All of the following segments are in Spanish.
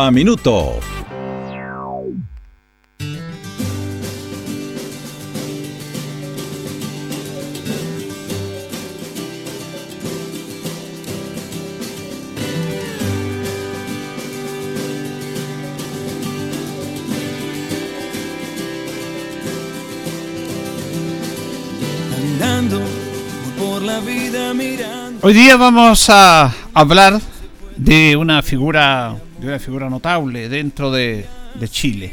a minuto. Hoy día vamos a hablar de una figura una figura notable dentro de, Chile,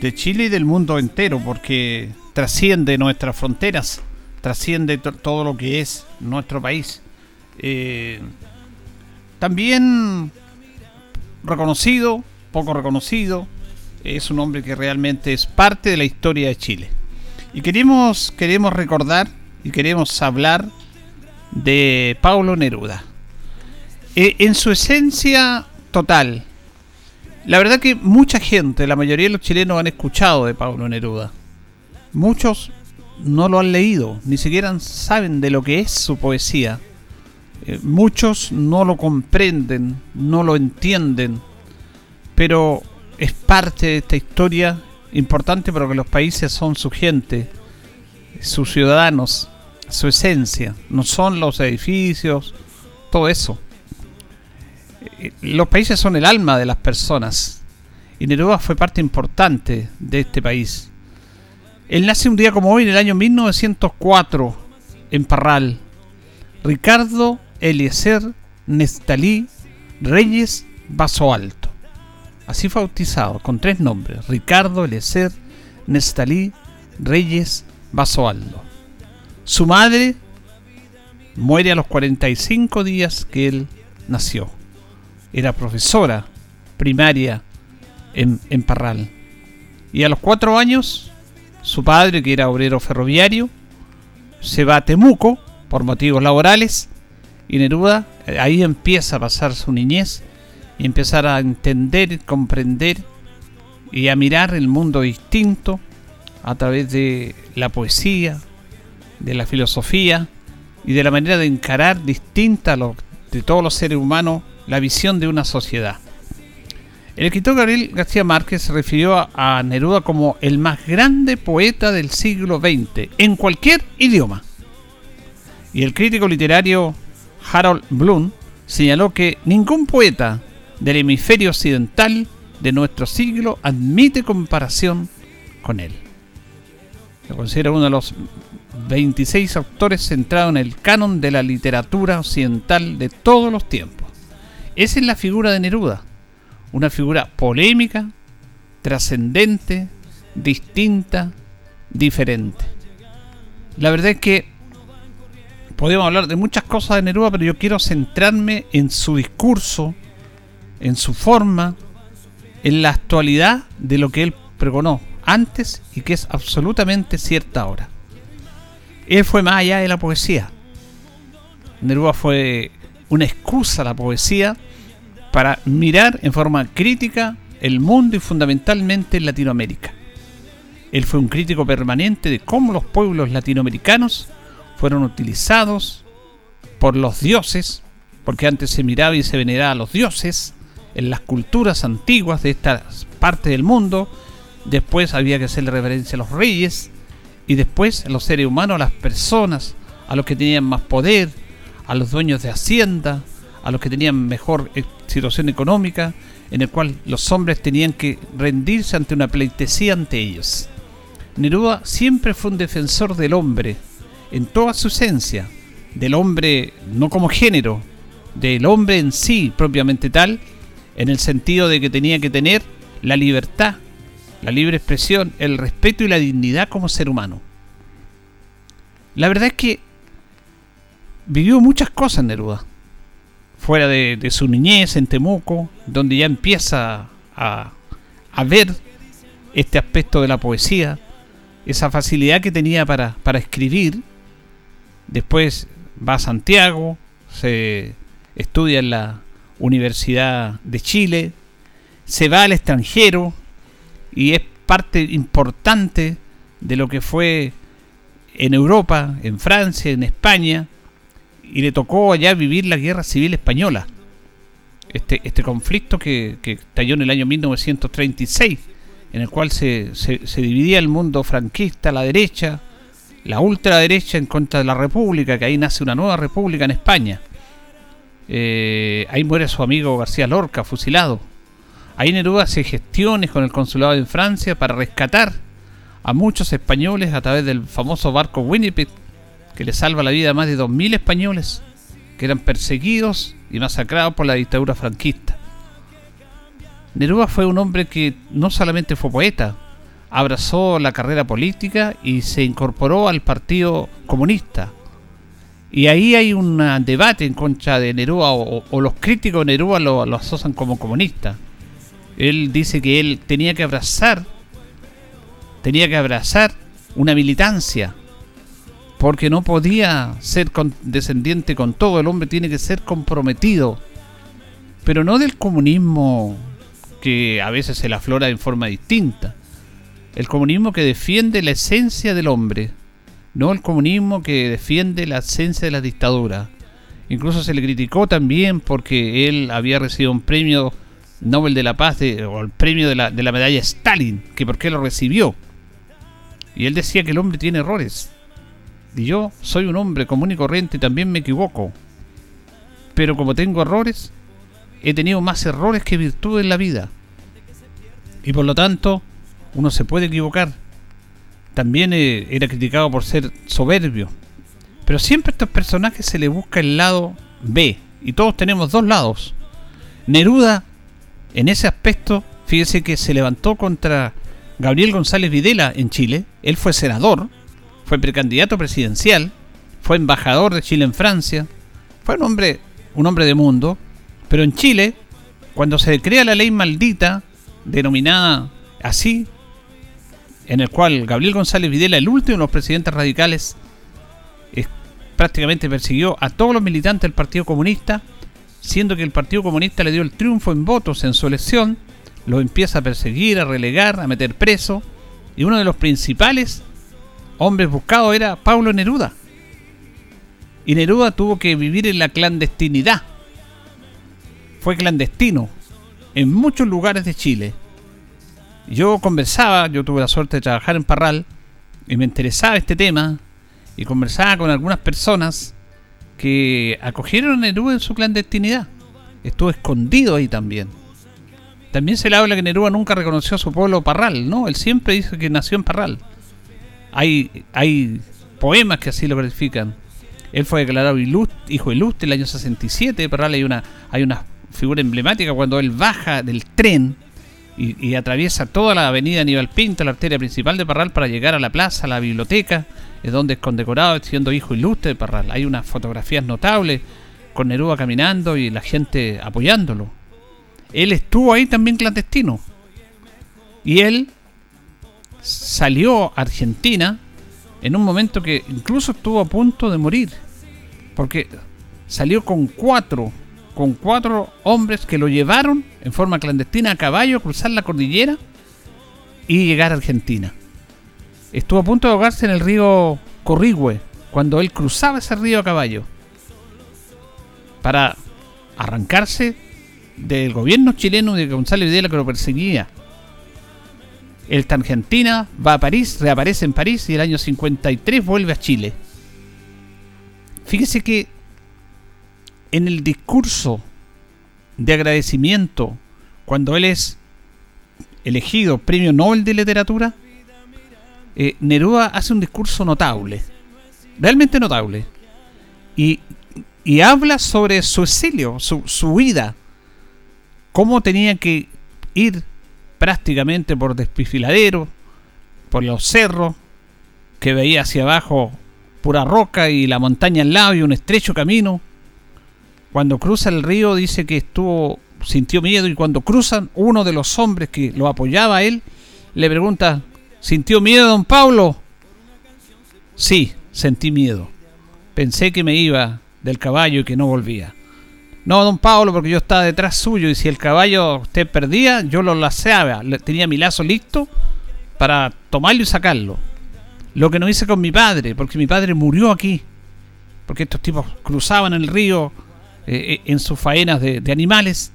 de Chile y del mundo entero, porque trasciende nuestras fronteras, trasciende todo lo que es nuestro país. Eh, también reconocido, poco reconocido, es un hombre que realmente es parte de la historia de Chile. Y queremos, queremos recordar y queremos hablar de Paulo Neruda. Eh, en su esencia total, la verdad que mucha gente, la mayoría de los chilenos han escuchado de Pablo Neruda. Muchos no lo han leído, ni siquiera saben de lo que es su poesía. Eh, muchos no lo comprenden, no lo entienden, pero es parte de esta historia importante porque los países son su gente, sus ciudadanos, su esencia, no son los edificios, todo eso. Eh, los países son el alma de las personas y Neruda fue parte importante de este país. Él nace un día como hoy, en el año 1904, en Parral. Ricardo Eliezer Nestalí Reyes Vaso Alto. Así fue bautizado, con tres nombres. Ricardo Eliezer Nestalí Reyes Vaso Alto. Su madre muere a los 45 días que él nació era profesora primaria en, Parral. Y a los cuatro años, su padre, que era obrero ferroviario, se va a Temuco por motivos laborales y Neruda eh, ahí empieza a pasar su niñez y empezar a entender, comprender y a mirar el mundo distinto a través de la poesía, de la filosofía y de la manera de encarar distinta de todos los seres humanos la visión de una sociedad. El escritor Gabriel García Márquez se refirió a, Neruda como el más grande poeta del siglo XX, en cualquier idioma. Y el crítico literario Harold Bloom señaló que ningún poeta del hemisferio occidental de nuestro siglo admite comparación con él. Lo considera uno de los 26 autores centrados en el canon de la literatura occidental de todos los tiempos. Esa es la figura de Neruda. Una figura polémica, trascendente, distinta, diferente. La verdad es que podemos hablar de muchas cosas de Neruda, pero yo quiero centrarme en su discurso, en su forma, en la actualidad de lo que él pregonó antes y que es absolutamente cierta ahora. Él fue más allá de la poesía. Neruda fue una excusa a la poesía para mirar en forma crítica el mundo y fundamentalmente Latinoamérica. Él fue un crítico permanente de cómo los pueblos latinoamericanos fueron utilizados por los dioses, porque antes se miraba y se veneraba a los dioses en las culturas antiguas de esta parte del mundo, después había que hacerle reverencia a los reyes, y después a los seres humanos, a las personas, a los que tenían más poder, a los dueños de hacienda, a los que tenían mejor eh, situación económica, en el cual los hombres tenían que rendirse ante una pleitesía ante ellos. Neruda siempre fue un defensor del hombre, en toda su esencia, del hombre no como género, del hombre en sí propiamente tal, en el sentido de que tenía que tener la libertad, la libre expresión, el respeto y la dignidad como ser humano. La verdad es que vivió muchas cosas Neruda. fuera de, su niñez en Temuco, donde ya empieza a, a, ver este aspecto de la poesía, esa facilidad que tenía para, para escribir. Después va a Santiago, se estudia en la Universidad de Chile, se va al extranjero y es parte importante de lo que fue en Europa, en Francia, en España, y le tocó allá vivir la guerra civil española. Este, este conflicto que, estalló en el año 1936, en el cual se, se, dividía el mundo franquista, la derecha, la ultraderecha en contra de la república, que ahí nace una nueva república en España. Eh, ahí muere su amigo García Lorca, fusilado. Ahí Neruda hace gestiones con el consulado en Francia para rescatar a muchos españoles a través del famoso barco Winnipeg, que le salva la vida a más de 2.000 españoles que eran perseguidos y masacrados por la dictadura franquista. Neruda fue un hombre que no solamente fue poeta, abrazó la carrera política y se incorporó al Partido Comunista. Y ahí hay un debate en contra de Neruda, o, los críticos de Neruda lo, lo asocian como comunista. Él dice que él tenía que abrazar, tenía que abrazar una militancia, porque no podía ser descendiente con todo, el hombre tiene que ser comprometido, pero no del comunismo que a veces se la aflora en forma distinta, el comunismo que defiende la esencia del hombre, no el comunismo que defiende la esencia de la dictadura. Incluso se le criticó también porque él había recibido un premio Nobel de la Paz o el premio de la medalla Stalin, que por qué lo recibió. Y él decía que el hombre tiene errores. Y yo soy un hombre común y corriente y también me equivoco. Pero como tengo errores, he tenido más errores que virtudes en la vida. Y por lo tanto, uno se puede equivocar. También eh, era criticado por ser soberbio. Pero siempre a estos personajes se le busca el lado B. Y todos tenemos dos lados. Neruda en ese aspecto, fíjese que se levantó contra Gabriel González Videla en Chile. Él fue senador, fue precandidato presidencial, fue embajador de Chile en Francia. Fue un hombre, un hombre de mundo. Pero en Chile, cuando se crea la ley maldita, denominada así, en el cual Gabriel González Videla, el último de los presidentes radicales, prácticamente persiguió a todos los militantes del Partido Comunista, siendo que el Partido Comunista le dio el triunfo en votos en su elección, lo empieza a perseguir, a relegar, a meter preso, y uno de los principales hombres buscados era Pablo Neruda. Y Neruda tuvo que vivir en la clandestinidad. Fue clandestino en muchos lugares de Chile. Yo conversaba, yo tuve la suerte de trabajar en Parral, y me interesaba este tema, y conversaba con algunas personas que acogieron a Neruda en su clandestinidad. Estuvo escondido ahí también. También se le habla que Neruda nunca reconoció a su pueblo Parral, ¿no? Él siempre dice que nació en Parral. Hay, poemas que así lo verifican. Él fue declarado hijo ilustre el año 67 de Parral. Hay una, hay una figura emblemática cuando él baja del tren y, y atraviesa toda la avenida Aníbal Pinto, la arteria principal de Parral, para llegar a la plaza, a la biblioteca es donde es condecorado siendo hijo ilustre de Parral. Hay unas fotografías notables con Neruda caminando y la gente apoyándolo. Él estuvo ahí también clandestino. Y él salió a Argentina en un momento que incluso estuvo a punto de morir. Porque salió con cuatro, con cuatro hombres que lo llevaron en forma clandestina a caballo a cruzar la cordillera y llegar a Argentina estuvo a punto de ahogarse en el río Corrigüe cuando él cruzaba ese río a caballo para arrancarse del gobierno chileno de Gonzalo Videla que lo perseguía. En Argentina, va a París, reaparece en París y el año 53 vuelve a Chile. Fíjese que en el discurso de agradecimiento, cuando él es elegido premio Nobel de Literatura, eh, Neruda hace un discurso notable, realmente notable, y, habla sobre su exilio, su, su vida, cómo tenía que ir prácticamente por despifiladero, por los cerros, que veía hacia abajo pura roca y la montaña al lado y un estrecho camino, Cuando cruza el río dice que estuvo sintió miedo y cuando cruzan uno de los hombres que lo apoyaba a él le pregunta, ¿sintió miedo don Pablo? Sí, sentí miedo. Pensé que me iba del caballo y que no volvía. No, don Pablo, porque yo estaba detrás suyo y si el caballo usted perdía, yo lo laceaba, tenía mi lazo listo para tomarlo y sacarlo. Lo que no hice con mi padre, porque mi padre murió aquí. Porque estos tipos cruzaban el río eh, eh, en sus faenas de, animales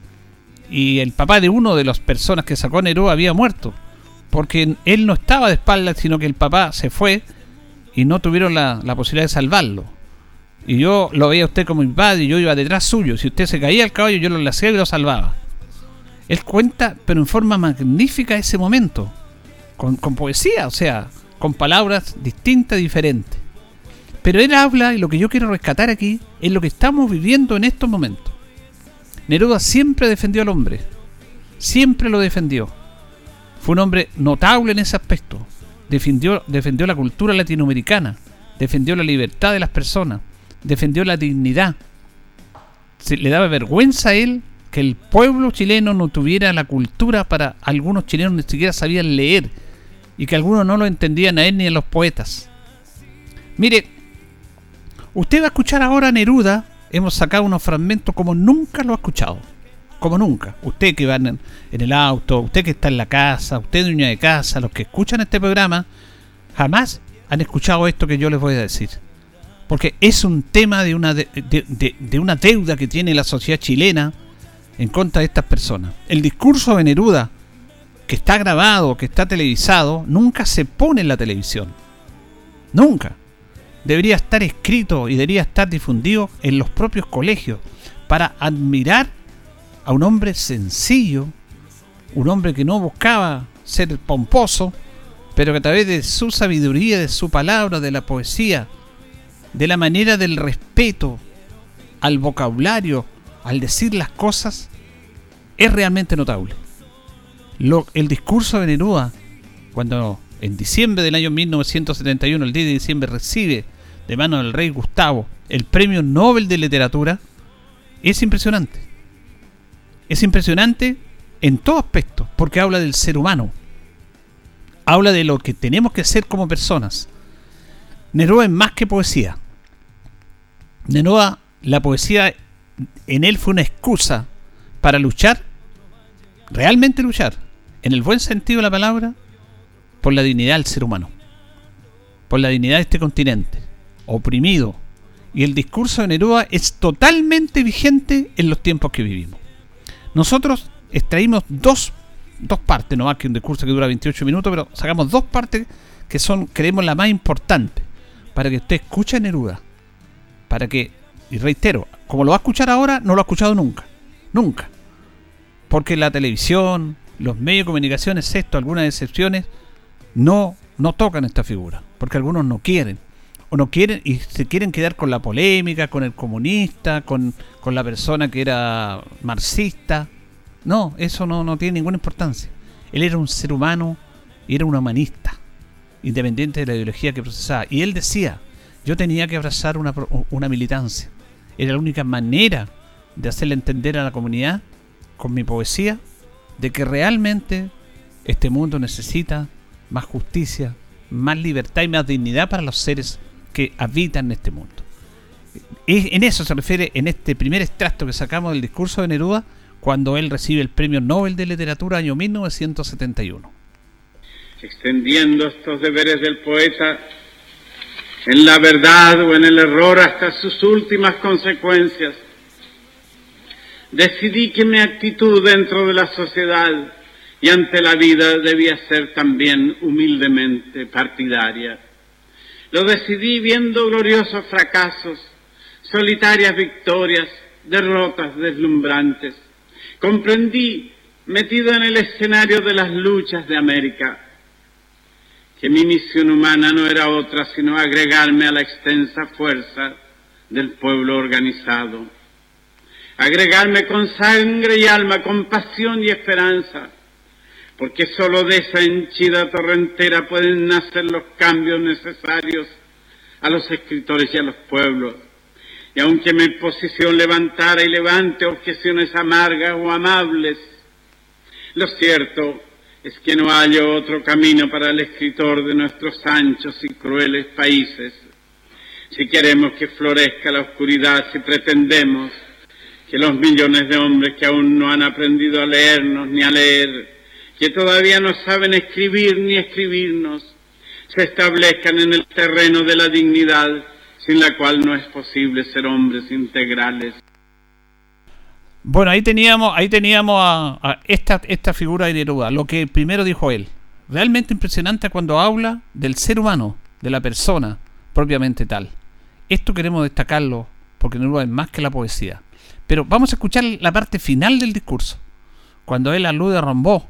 y el papá de uno de las personas que sacó Nerú había muerto. Porque él no estaba de espaldas, sino que el papá se fue y no tuvieron la posibilidad de salvarlo. Y yo lo veía a usted como mi padre y yo iba detrás suyo. Si usted se caía al caballo, yo lo hacía y lo salvaba. Él cuenta, pero en forma magnífica, ese momento. Con, con poesía, o sea, con palabras distintas, diferentes. Pero él habla, y lo que yo quiero rescatar aquí, es lo que estamos viviendo en estos momentos. Neruda siempre defendió al hombre. Siempre lo defendió. Fue un hombre notable en ese aspecto. Defendió, defendió la cultura latinoamericana. Defendió la libertad de las personas defendió la dignidad. Se, le daba vergüenza a él que el pueblo chileno no tuviera la cultura para algunos chilenos ni siquiera sabían leer y que algunos no lo entendían a él ni a los poetas. Mire, usted va a escuchar ahora a Neruda, hemos sacado unos fragmentos como nunca lo ha escuchado, como nunca. Usted que va en, el auto, usted que está en la casa, usted dueña de casa, los que escuchan este programa, jamás han escuchado esto que yo les voy a decir porque es un tema de una, de, una deuda que tiene la sociedad chilena en contra de estas personas. El discurso de Neruda, que está grabado, que está televisado, nunca se pone en la televisión. Nunca. Debería estar escrito y debería estar difundido en los propios colegios para admirar a un hombre sencillo, un hombre que no buscaba ser pomposo, pero que a través de su sabiduría, de su palabra, de la poesía, de la manera del respeto al vocabulario, al decir las cosas, es realmente notable. Lo, el discurso de Neruda, cuando en diciembre del año 1971, el 10 de diciembre, recibe de mano del rey Gustavo el premio Nobel de Literatura, es impresionante. Es impresionante en todo aspecto, porque habla del ser humano. Habla de lo que tenemos que ser como personas Neruda es más que poesía. Neruda, la poesía en él fue una excusa para luchar, realmente luchar, en el buen sentido de la palabra, por la dignidad del ser humano, por la dignidad de este continente, oprimido. Y el discurso de Neruda es totalmente vigente en los tiempos que vivimos. Nosotros extraímos dos, dos partes, no más que un discurso que dura 28 minutos, pero sacamos dos partes que son, creemos, la más importante para que usted escuche a Neruda. Para que, y reitero, como lo va a escuchar ahora, no lo ha escuchado nunca. Nunca. Porque la televisión, los medios de comunicación, excepto algunas excepciones, no, no tocan esta figura. Porque algunos no quieren. O no quieren y se quieren quedar con la polémica, con el comunista, con, con la persona que era marxista. No, eso no, no tiene ninguna importancia. Él era un ser humano y era un humanista independiente de la ideología que procesaba. Y él decía, yo tenía que abrazar una, una militancia. Era la única manera de hacerle entender a la comunidad, con mi poesía, de que realmente este mundo necesita más justicia, más libertad y más dignidad para los seres que habitan este mundo. En eso se refiere en este primer extracto que sacamos del discurso de Neruda cuando él recibe el Premio Nobel de Literatura año 1971 extendiendo estos deberes del poeta en la verdad o en el error hasta sus últimas consecuencias, decidí que mi actitud dentro de la sociedad y ante la vida debía ser también humildemente partidaria. Lo decidí viendo gloriosos fracasos, solitarias victorias, derrotas deslumbrantes. Comprendí, metido en el escenario de las luchas de América, que mi misión humana no era otra sino agregarme a la extensa fuerza del pueblo organizado, agregarme con sangre y alma, con pasión y esperanza, porque sólo de esa henchida torrentera pueden nacer los cambios necesarios a los escritores y a los pueblos. y aunque mi posición levantara y levante objeciones amargas o amables, lo cierto es que no hay otro camino para el escritor de nuestros anchos y crueles países. Si queremos que florezca la oscuridad, si pretendemos que los millones de hombres que aún no han aprendido a leernos ni a leer, que todavía no saben escribir ni escribirnos, se establezcan en el terreno de la dignidad, sin la cual no es posible ser hombres integrales. Bueno, ahí teníamos, ahí teníamos a, esta, esta figura de Neruda, lo que primero dijo él. Realmente impresionante cuando habla del ser humano, de la persona propiamente tal. Esto queremos destacarlo porque Neruda es más que la poesía. Pero vamos a escuchar la parte final del discurso, cuando él alude a Rombó,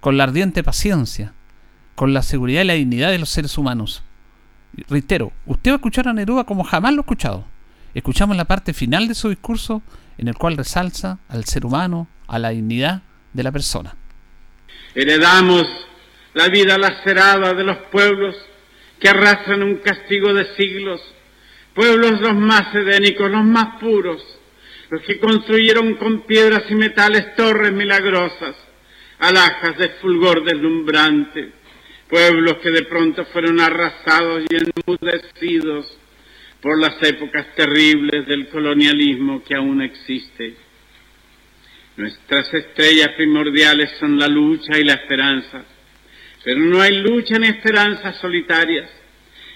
con la ardiente paciencia, con la seguridad y la dignidad de los seres humanos. Reitero, usted va a escuchar a Neruda como jamás lo ha escuchado. Escuchamos la parte final de su discurso en el cual resalza al ser humano, a la dignidad de la persona. Heredamos la vida lacerada de los pueblos que arrastran un castigo de siglos, pueblos los más edénicos, los más puros, los que construyeron con piedras y metales torres milagrosas, alhajas de fulgor deslumbrante, pueblos que de pronto fueron arrasados y enmudecidos por las épocas terribles del colonialismo que aún existe. Nuestras estrellas primordiales son la lucha y la esperanza, pero no hay lucha ni esperanza solitarias.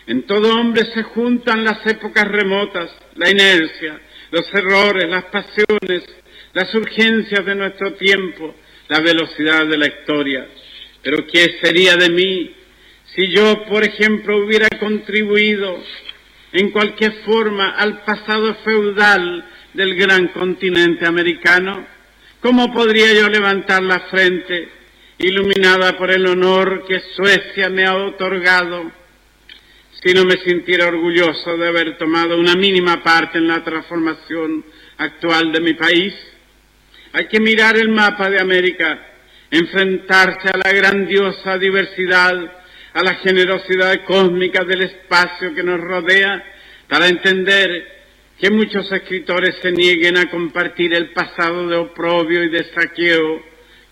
En todo hombre se juntan las épocas remotas, la inercia, los errores, las pasiones, las urgencias de nuestro tiempo, la velocidad de la historia. Pero ¿qué sería de mí si yo, por ejemplo, hubiera contribuido en cualquier forma al pasado feudal del gran continente americano? ¿Cómo podría yo levantar la frente, iluminada por el honor que Suecia me ha otorgado, si no me sintiera orgulloso de haber tomado una mínima parte en la transformación actual de mi país? Hay que mirar el mapa de América, enfrentarse a la grandiosa diversidad, a la generosidad cósmica del espacio que nos rodea, para entender que muchos escritores se nieguen a compartir el pasado de oprobio y de saqueo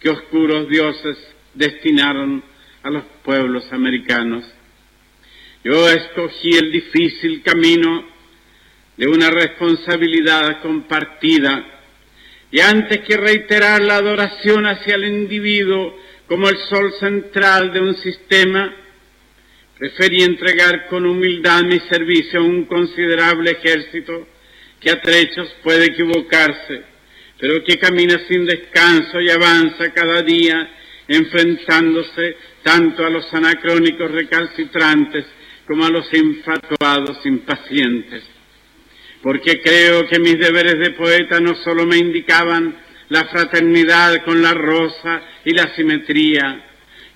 que oscuros dioses destinaron a los pueblos americanos. Yo escogí el difícil camino de una responsabilidad compartida y antes que reiterar la adoración hacia el individuo como el sol central de un sistema, preferí entregar con humildad mi servicio a un considerable ejército que a trechos puede equivocarse, pero que camina sin descanso y avanza cada día enfrentándose tanto a los anacrónicos recalcitrantes como a los infatuados impacientes. Porque creo que mis deberes de poeta no solo me indicaban la fraternidad con la rosa y la simetría,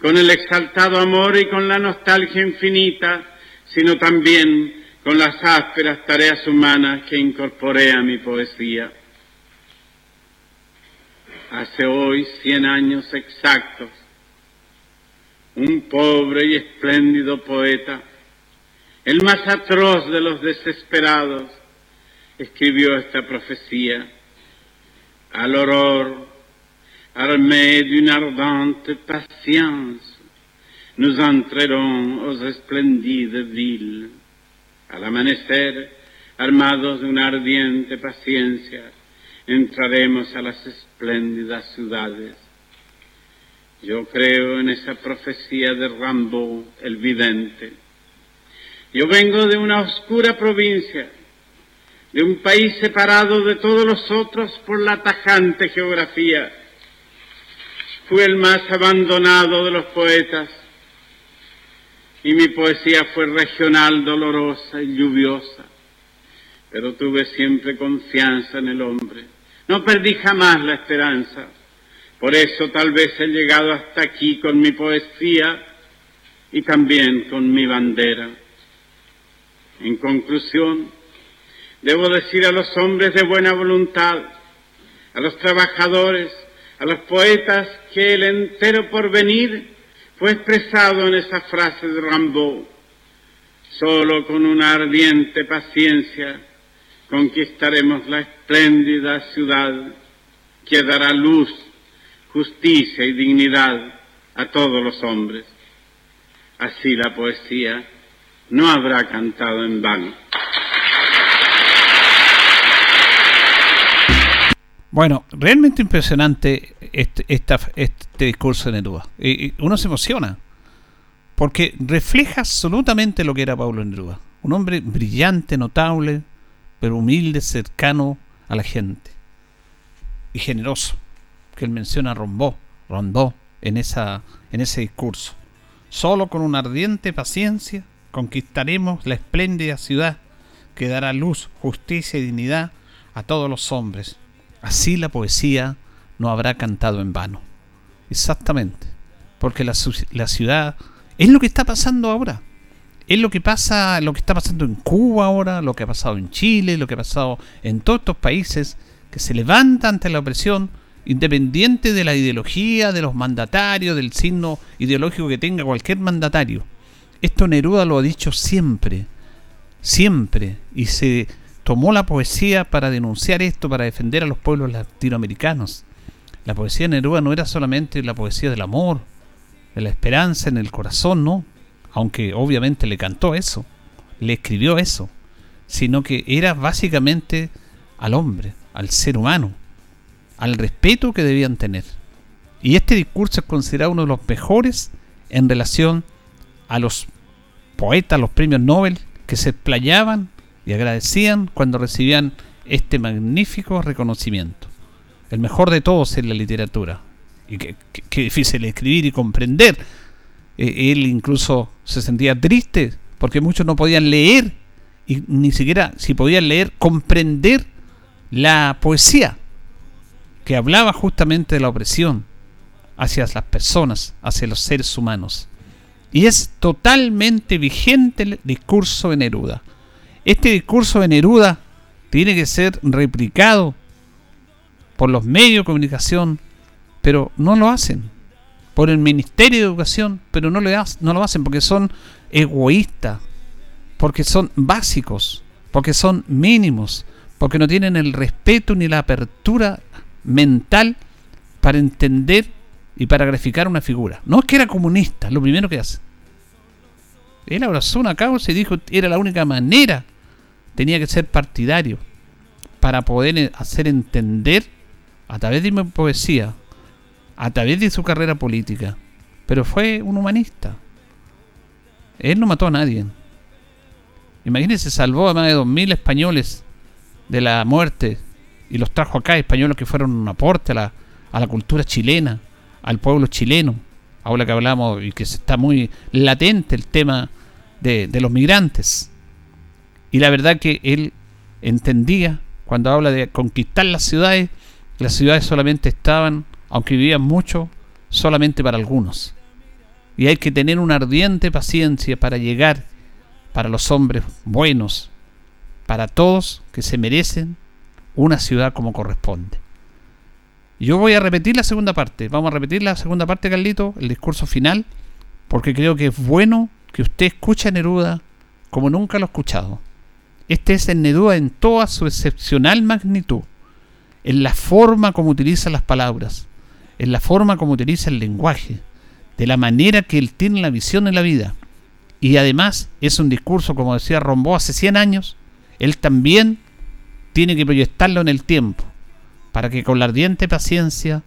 con el exaltado amor y con la nostalgia infinita, sino también con las ásperas tareas humanas que incorporé a mi poesía. Hace hoy cien años exactos, un pobre y espléndido poeta, el más atroz de los desesperados, escribió esta profecía. À l'aurore, armés d'une ardente patience, nous entrerons aux espléndides villes. Al amanecer, armados de una ardiente paciencia, entraremos a las espléndidas ciudades. Yo creo en esa profecía de Rambo, el vidente yo vengo de una oscura provincia, de un país separado de todos los otros por la tajante geografía. Fui el más abandonado de los poetas y mi poesía fue regional, dolorosa y lluviosa, pero tuve siempre confianza en el hombre. No perdí jamás la esperanza. Por eso tal vez he llegado hasta aquí con mi poesía y también con mi bandera. En conclusión, debo decir a los hombres de buena voluntad, a los trabajadores, a los poetas, que el entero porvenir fue expresado en esa frase de Rambaud. Solo con una ardiente paciencia conquistaremos la espléndida ciudad que dará luz, justicia y dignidad a todos los hombres. Así la poesía no habrá cantado en vano. Bueno, realmente impresionante este, este discurso de Neruda. Y, uno se emociona, porque refleja absolutamente lo que era Pablo Neruda. Un hombre brillante, notable, pero humilde, cercano a la gente. Y generoso, que él menciona a Rombó, en, esa, en ese discurso. Solo con una ardiente paciencia conquistaremos la espléndida ciudad que dará luz, justicia y dignidad a todos los hombres Así la poesía no habrá cantado en vano. Exactamente. Porque la, ciudad es lo que está pasando ahora. Es lo que pasa, lo que está pasando en Cuba ahora, lo que ha pasado en Chile, lo que ha pasado en todos estos países que se levantan ante la opresión, independiente de la ideología, de los mandatarios, del signo ideológico que tenga cualquier mandatario. Esto Neruda lo ha dicho siempre, siempre, y se tomó la poesía para denunciar esto, para defender a los pueblos latinoamericanos. La poesía de Neruda no era solamente la poesía del amor, de la esperanza en el corazón, no, aunque obviamente le cantó eso, le escribió eso, sino que era básicamente al hombre, al ser humano, al respeto que debían tener. Y este discurso es considerado uno de los mejores en relación a los poetas, los premios Nobel, que se explayaban y agradecían cuando recibían este magnífico reconocimiento. El mejor de todos en la literatura. Y que, difícil escribir y comprender. Eh, él incluso se sentía triste porque muchos no podían leer y ni siquiera si podían leer comprender la poesía que hablaba justamente de la opresión hacia las personas, hacia los seres humanos. Y es totalmente vigente el discurso de Neruda. Este discurso de Neruda tiene que ser replicado por los medios de comunicación, pero no lo hacen. Por el Ministerio de Educación, pero no, no lo hacen porque son egoístas, porque son básicos, porque son mínimos, porque no tienen el respeto ni la apertura mental para entender y para graficar una figura. No es que era comunista, lo primero que hace. Él abrazó una causa y dijo que era la única manera tenía que ser partidario para poder eh, hacer entender a través de mi poesía, a través de su carrera política. Pero fue un humanista. Él no mató a nadie. Imagínense, salvó a más de 2.000 españoles de la muerte y los trajo acá, españoles que fueron un aporte a la, a la cultura chilena, al pueblo chileno. Ahora que hablamos y que está muy latente el tema de, de los migrantes. Y la verdad que él entendía, cuando habla de conquistar las ciudades, las ciudades solamente estaban, aunque vivían mucho, solamente para algunos. Y hay que tener una ardiente paciencia para llegar para los hombres buenos, para todos que se merecen una ciudad como corresponde. Yo voy a repetir la segunda parte. Vamos a repetir la segunda parte, Carlito, el discurso final, porque creo que es bueno que usted escuche a Neruda como nunca lo ha escuchado. Este es el Neruda en toda su excepcional magnitud, en la forma como utiliza las palabras, en la forma como utiliza el lenguaje, de la manera que él tiene la visión en la vida. Y además es un discurso, como decía Rombó hace 100 años, él también tiene que proyectarlo en el tiempo, para que con la ardiente paciencia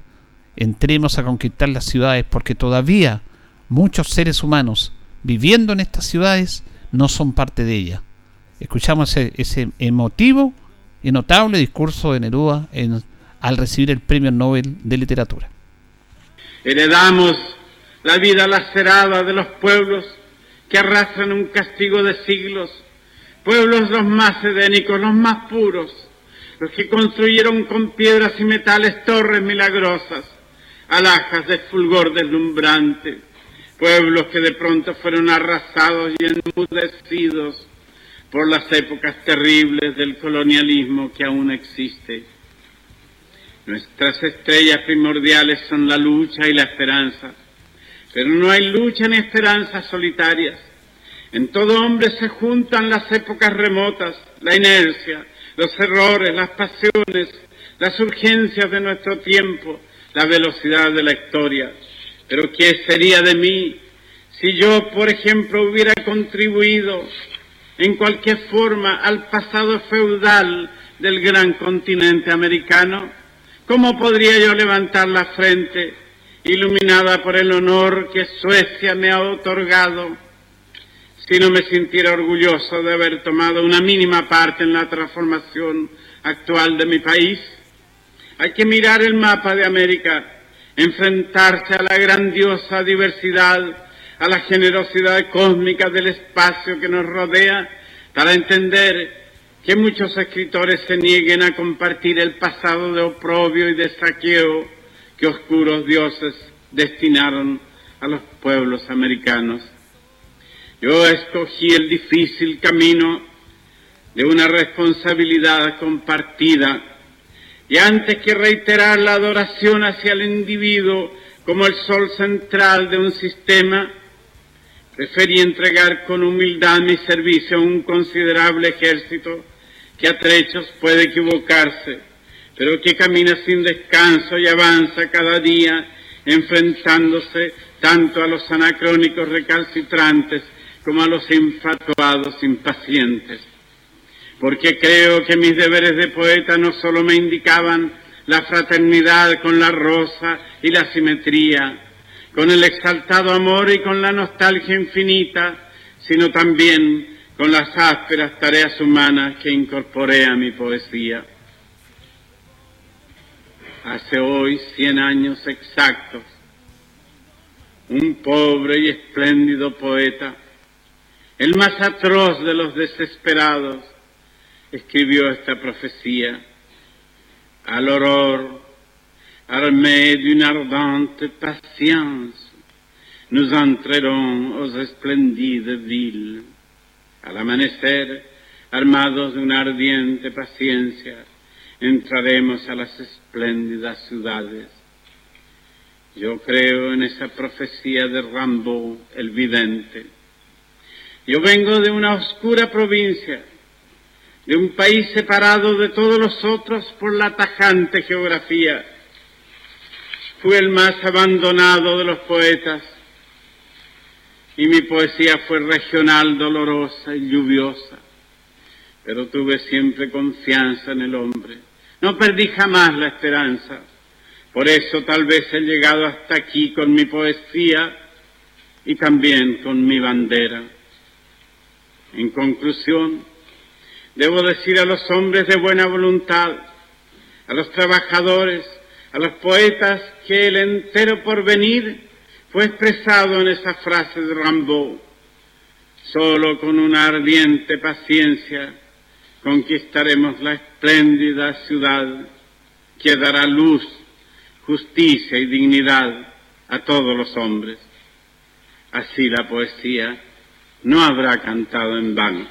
entremos a conquistar las ciudades, porque todavía muchos seres humanos viviendo en estas ciudades no son parte de ellas escuchamos ese, emotivo y notable discurso de Neruda al recibir el Premio Nobel de Literatura. Heredamos la vida lacerada de los pueblos que arrastran un castigo de siglos, pueblos los más edénicos, los más puros, los que construyeron con piedras y metales torres milagrosas, alhajas de fulgor deslumbrante, pueblos que de pronto fueron arrasados y enmudecidos por las épocas terribles del colonialismo que aún existe. Nuestras estrellas primordiales son la lucha y la esperanza, pero no hay lucha ni esperanza solitarias. En todo hombre se juntan las épocas remotas, la inercia, los errores, las pasiones, las urgencias de nuestro tiempo, la velocidad de la historia. Pero ¿qué sería de mí si yo, por ejemplo, hubiera contribuido en cualquier forma al pasado feudal del gran continente americano? ¿Cómo podría yo levantar la frente, iluminada por el honor que Suecia me ha otorgado, si no me sintiera orgulloso de haber tomado una mínima parte en la transformación actual de mi país? Hay que mirar el mapa de América, enfrentarse a la grandiosa diversidad a la generosidad cósmica del espacio que nos rodea para entender que muchos escritores se nieguen a compartir el pasado de oprobio y de saqueo que oscuros dioses destinaron a los pueblos americanos. Yo escogí el difícil camino de una responsabilidad compartida y antes que reiterar la adoración hacia el individuo como el sol central de un sistema, preferí entregar con humildad mi servicio a un considerable ejército que a trechos puede equivocarse, pero que camina sin descanso y avanza cada día enfrentándose tanto a los anacrónicos recalcitrantes como a los infatuados impacientes. Porque creo que mis deberes de poeta no solo me indicaban la fraternidad con la rosa y la simetría, con el exaltado amor y con la nostalgia infinita, sino también con las ásperas tareas humanas que incorporé a mi poesía. Hace hoy cien años exactos, un pobre y espléndido poeta, el más atroz de los desesperados, escribió esta profecía. Al horror armés d'une ardente patience, nous entrerons aux espléndides villes. Al amanecer, armados de una ardiente paciencia, entraremos a las espléndidas ciudades. Yo creo en esa profecía de Rambo, el vidente. Yo vengo de una oscura provincia, de un país separado de todos los otros por la tajante geografía Fui el más abandonado de los poetas y mi poesía fue regional, dolorosa y lluviosa, pero tuve siempre confianza en el hombre. No perdí jamás la esperanza. Por eso tal vez he llegado hasta aquí con mi poesía y también con mi bandera. En conclusión, debo decir a los hombres de buena voluntad, a los trabajadores, a los poetas que el entero porvenir fue expresado en esa frase de Rambaud. Solo con una ardiente paciencia conquistaremos la espléndida ciudad que dará luz, justicia y dignidad a todos los hombres. Así la poesía no habrá cantado en vano.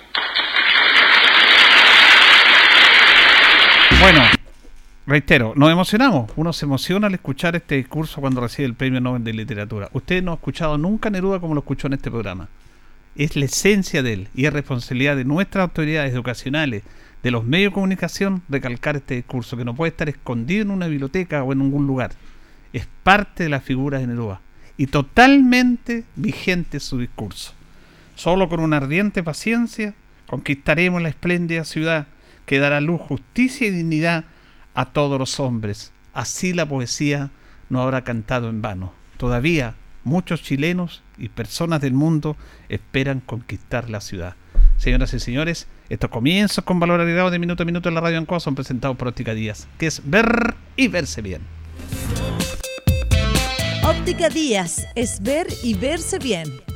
Bueno, reitero, nos emocionamos. Uno se emociona al escuchar este discurso cuando recibe el Premio Nobel de Literatura. Usted no ha escuchado nunca Neruda como lo escuchó en este programa. Es la esencia de él y es responsabilidad de nuestras autoridades educacionales, de los medios de comunicación, recalcar este discurso, que no puede estar escondido en una biblioteca o en algún lugar. Es parte de la figura de Neruda y totalmente vigente su discurso. Solo con una ardiente paciencia conquistaremos la espléndida ciudad que dará luz, justicia y dignidad a todos los hombres. Así la poesía no habrá cantado en vano. Todavía muchos chilenos y personas del mundo esperan conquistar la ciudad. Señoras y señores, estos comienzos con valor agregado de minuto a minuto en la radio Ancoa son presentados por Óptica Díaz, que es ver y verse bien. Óptica Díaz es ver y verse bien.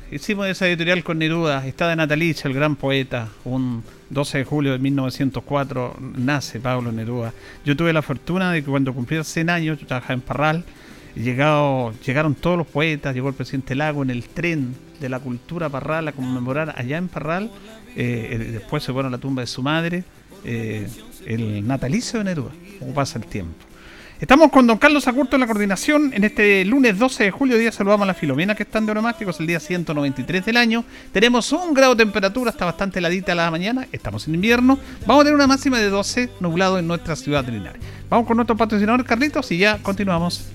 Hicimos esa editorial con Neruda. Está de natalicio, el gran poeta. Un 12 de julio de 1904 nace Pablo Neruda. Yo tuve la fortuna de que cuando cumplía 100 años, yo trabajaba en Parral, Llegado, llegaron todos los poetas, llegó el presidente Lago en el tren de la cultura Parral a conmemorar allá en Parral. Eh, después se fueron a la tumba de su madre, eh, el natalicio de Neruda, como pasa el tiempo. Estamos con don Carlos Acurto en la coordinación. En este lunes 12 de julio, día saludamos a la Filomena que están de onomásticos, el día 193 del año. Tenemos un grado de temperatura, está bastante heladita la mañana, estamos en invierno. Vamos a tener una máxima de 12 nublado en nuestra ciudad de Linares. Vamos con nuestro patrocinador Carlitos y ya continuamos.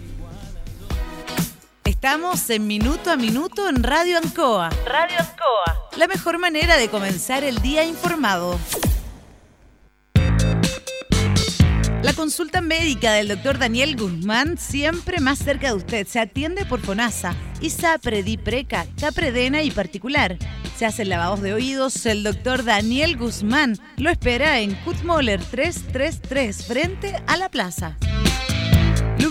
Estamos en Minuto a Minuto en Radio Ancoa. Radio Ancoa. La mejor manera de comenzar el día informado. La consulta médica del doctor Daniel Guzmán siempre más cerca de usted. Se atiende por FONASA, ISAPRE, DIPRECA, CAPREDENA y particular. Se hacen lavados de oídos. El doctor Daniel Guzmán lo espera en Kutmoller 333 frente a la plaza.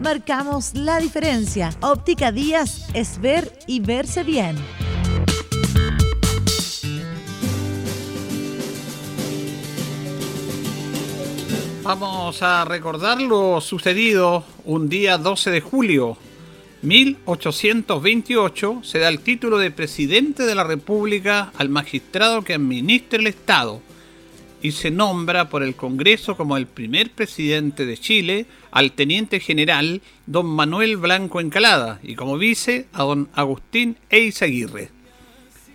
Marcamos la diferencia. Óptica Díaz es ver y verse bien. Vamos a recordar lo sucedido un día 12 de julio 1828. Se da el título de presidente de la República al magistrado que administra el Estado y se nombra por el Congreso como el primer presidente de Chile al teniente general don Manuel Blanco Encalada y como vice a don Agustín Eizaguirre.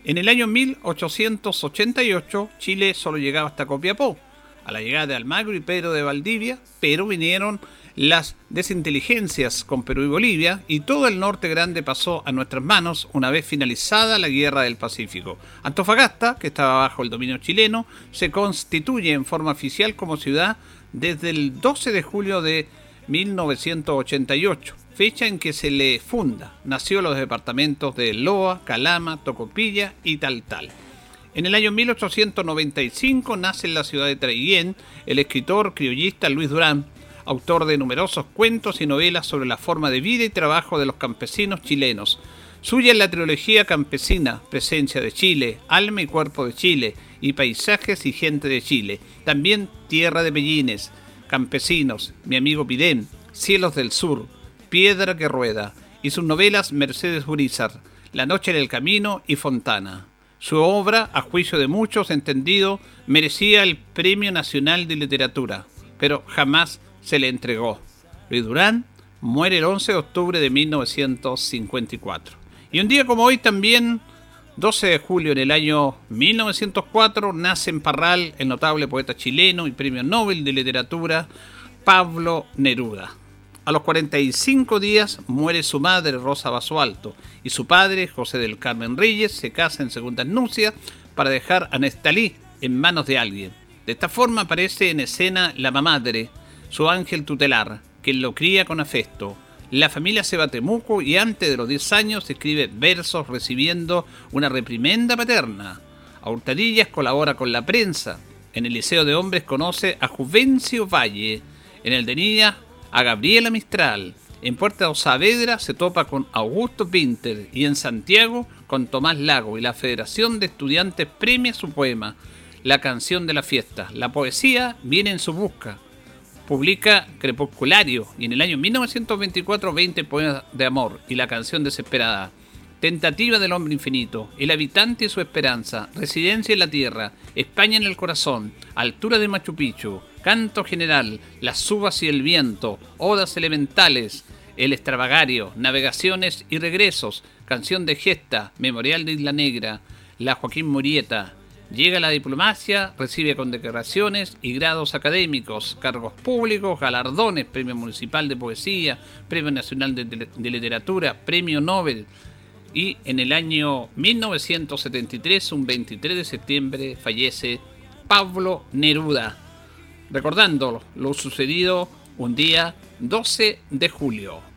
En el año 1888 Chile solo llegaba hasta Copiapó a la llegada de Almagro y Pedro de Valdivia, pero vinieron las desinteligencias con Perú y Bolivia y todo el norte grande pasó a nuestras manos una vez finalizada la guerra del Pacífico. Antofagasta, que estaba bajo el dominio chileno, se constituye en forma oficial como ciudad desde el 12 de julio de 1988, fecha en que se le funda. Nació los departamentos de Loa, Calama, Tocopilla y Taltal. En el año 1895 nace en la ciudad de Traiguén el escritor criollista Luis Durán, autor de numerosos cuentos y novelas sobre la forma de vida y trabajo de los campesinos chilenos. Suya es la trilogía campesina, Presencia de Chile, Alma y Cuerpo de Chile, y Paisajes y Gente de Chile. También Tierra de Bellines, Campesinos, Mi amigo Pidén, Cielos del Sur, Piedra que Rueda, y sus novelas Mercedes Urizar, La Noche en el Camino y Fontana. Su obra, a juicio de muchos entendido, merecía el Premio Nacional de Literatura, pero jamás se le entregó. Luis Durán muere el 11 de octubre de 1954. Y un día como hoy también, 12 de julio en el año 1904, nace en Parral el notable poeta chileno y Premio Nobel de Literatura Pablo Neruda. A los 45 días muere su madre Rosa Basualto y su padre José del Carmen Reyes se casa en segunda nupcia para dejar a Nestalí en manos de alguien. De esta forma aparece en escena la mamadre, su ángel tutelar, que lo cría con afecto. La familia se va a Temuco y antes de los 10 años escribe versos recibiendo una reprimenda paterna. A Hurtadillas colabora con la prensa. En el Liceo de Hombres conoce a Juvencio Valle. En el de Niña a Gabriela Mistral. En Puerta de Saavedra se topa con Augusto Pinter y en Santiago con Tomás Lago y la Federación de Estudiantes premia su poema, La canción de la fiesta. La poesía viene en su busca. Publica Crepusculario y en el año 1924 20 poemas de amor y la canción desesperada. Tentativa del hombre infinito, el habitante y su esperanza, residencia en la tierra, España en el corazón, altura de Machu Picchu, canto general, las uvas y el viento, odas elementales, el extravagario, navegaciones y regresos, canción de gesta, memorial de Isla Negra, la Joaquín Murieta. Llega la diplomacia, recibe condecoraciones y grados académicos, cargos públicos, galardones, Premio Municipal de Poesía, Premio Nacional de, de Literatura, Premio Nobel. Y en el año 1973, un 23 de septiembre, fallece Pablo Neruda, recordando lo sucedido un día 12 de julio.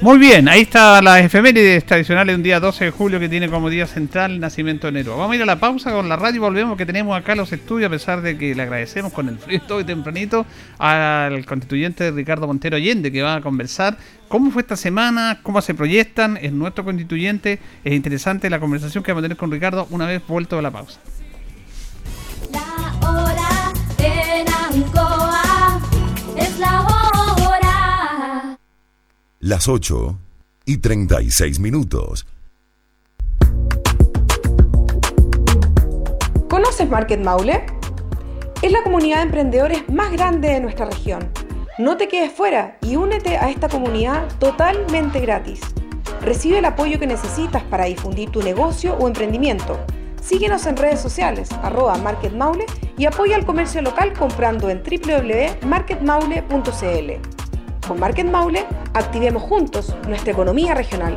Muy bien, ahí está la efemérides tradicionales de un día 12 de julio que tiene como día central el nacimiento de Neruda. Vamos a ir a la pausa con la radio y volvemos que tenemos acá los estudios, a pesar de que le agradecemos con el frío todo y tempranito al constituyente Ricardo Montero Allende que va a conversar cómo fue esta semana, cómo se proyectan, es nuestro constituyente. Es interesante la conversación que vamos a tener con Ricardo una vez vuelto de la pausa. Las 8 y 36 minutos. ¿Conoces Market Maule? Es la comunidad de emprendedores más grande de nuestra región. No te quedes fuera y únete a esta comunidad totalmente gratis. Recibe el apoyo que necesitas para difundir tu negocio o emprendimiento. Síguenos en redes sociales, arroba y apoya al comercio local comprando en www.marketmaule.cl. Con Market Maule, activemos juntos nuestra economía regional.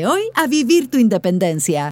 hoy a vivir tu independencia.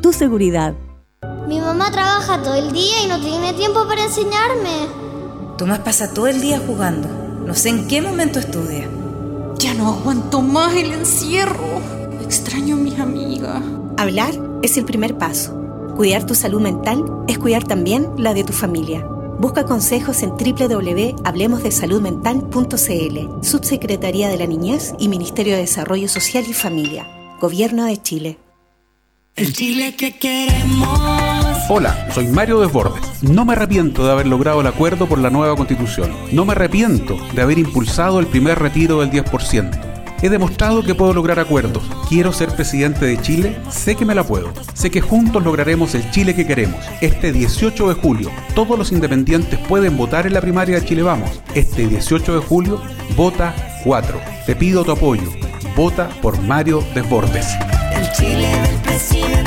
tu seguridad. Mi mamá trabaja todo el día y no tiene tiempo para enseñarme. Tomás pasa todo el día jugando. No sé en qué momento estudia. Ya no aguanto más el encierro. Extraño a mis amigas. Hablar es el primer paso. Cuidar tu salud mental es cuidar también la de tu familia. Busca consejos en www.hablemosdesaludmental.cl, Subsecretaría de la Niñez y Ministerio de Desarrollo Social y Familia, Gobierno de Chile. El Chile que queremos. Hola, soy Mario Desbordes. No me arrepiento de haber logrado el acuerdo por la nueva constitución. No me arrepiento de haber impulsado el primer retiro del 10%. He demostrado que puedo lograr acuerdos. Quiero ser presidente de Chile. Sé que me la puedo. Sé que juntos lograremos el Chile que queremos. Este 18 de julio, todos los independientes pueden votar en la primaria de Chile Vamos. Este 18 de julio, vota 4. Te pido tu apoyo. Vota por Mario Desbordes. Chile del presidente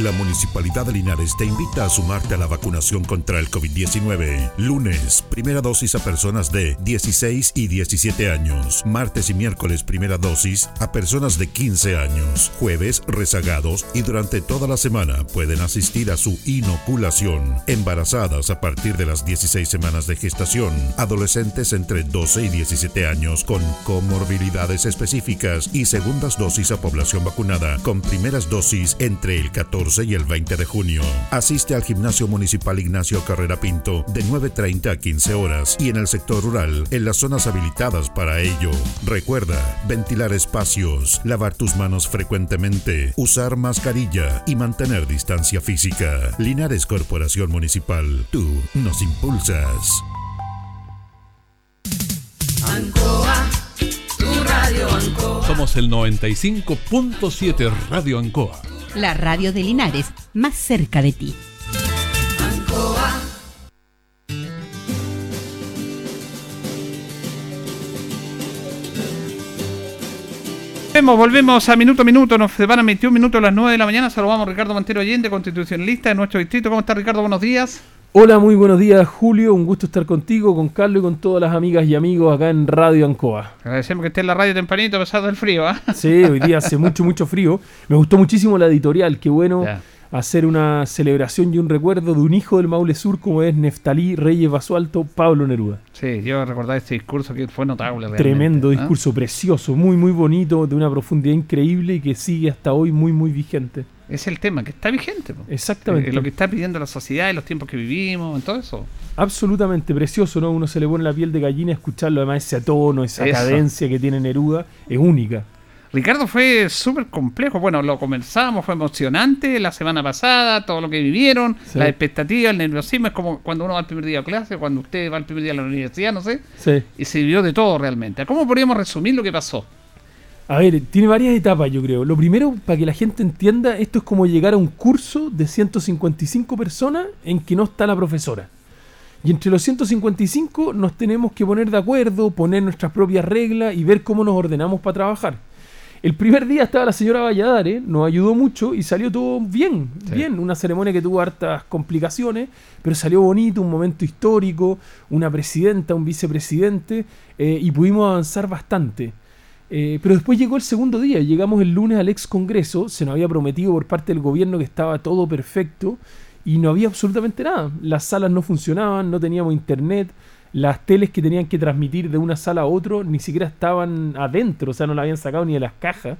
La Municipalidad de Linares te invita a sumarte a la vacunación contra el COVID-19. Lunes, primera dosis a personas de 16 y 17 años. Martes y miércoles, primera dosis a personas de 15 años. Jueves, rezagados y durante toda la semana pueden asistir a su inoculación. Embarazadas a partir de las 16 semanas de gestación. Adolescentes entre 12 y 17 años con comorbilidades específicas y segundas dosis a población vacunada con primeras dosis entre el 14 y el 20 de junio. Asiste al Gimnasio Municipal Ignacio Carrera Pinto de 9.30 a 15 horas y en el sector rural en las zonas habilitadas para ello. Recuerda, ventilar espacios, lavar tus manos frecuentemente, usar mascarilla y mantener distancia física. Linares Corporación Municipal, tú nos impulsas. Ancoa, tu radio Ancoa. Somos el 95.7 Radio Ancoa la radio de Linares, más cerca de ti. Volvemos, volvemos a minuto a minuto, nos separan 21 minutos a las 9 de la mañana, saludamos a Ricardo Mantero Allende, constitucionalista de nuestro distrito. ¿Cómo está Ricardo? Buenos días. Hola, muy buenos días Julio, un gusto estar contigo, con Carlos y con todas las amigas y amigos acá en Radio Ancoa. Agradecemos que esté en la radio tempranito a pesar del frío. ¿ah? Sí, hoy día hace mucho, mucho frío. Me gustó muchísimo la editorial, qué bueno hacer una celebración y un recuerdo de un hijo del Maule Sur como es Neftalí Reyes Basualto, Pablo Neruda. Sí, yo recordar este discurso que fue notable. Tremendo discurso, precioso, muy, muy bonito, de una profundidad increíble y que sigue hasta hoy muy, muy vigente. Es el tema que está vigente. Exactamente. Eh, lo que está pidiendo la sociedad y los tiempos que vivimos, en todo eso. Absolutamente precioso, ¿no? Uno se le pone la piel de gallina escucharlo, además ese tono, esa cadencia que tiene Neruda, es única. Ricardo fue súper complejo. Bueno, lo comenzamos, fue emocionante la semana pasada, todo lo que vivieron, la expectativa, el nerviosismo. Es como cuando uno va al primer día de clase, cuando usted va al primer día a la universidad, no sé. Sí. Y se vivió de todo realmente. ¿Cómo podríamos resumir lo que pasó? A ver, tiene varias etapas, yo creo. Lo primero, para que la gente entienda, esto es como llegar a un curso de 155 personas en que no está la profesora. Y entre los 155 nos tenemos que poner de acuerdo, poner nuestras propias reglas y ver cómo nos ordenamos para trabajar. El primer día estaba la señora Valladares, nos ayudó mucho y salió todo bien, bien. Una ceremonia que tuvo hartas complicaciones, pero salió bonito, un momento histórico, una presidenta, un vicepresidente, eh, y pudimos avanzar bastante. Eh, pero después llegó el segundo día, llegamos el lunes al ex Congreso, se nos había prometido por parte del gobierno que estaba todo perfecto y no había absolutamente nada. Las salas no funcionaban, no teníamos internet, las teles que tenían que transmitir de una sala a otra ni siquiera estaban adentro, o sea, no la habían sacado ni de las cajas.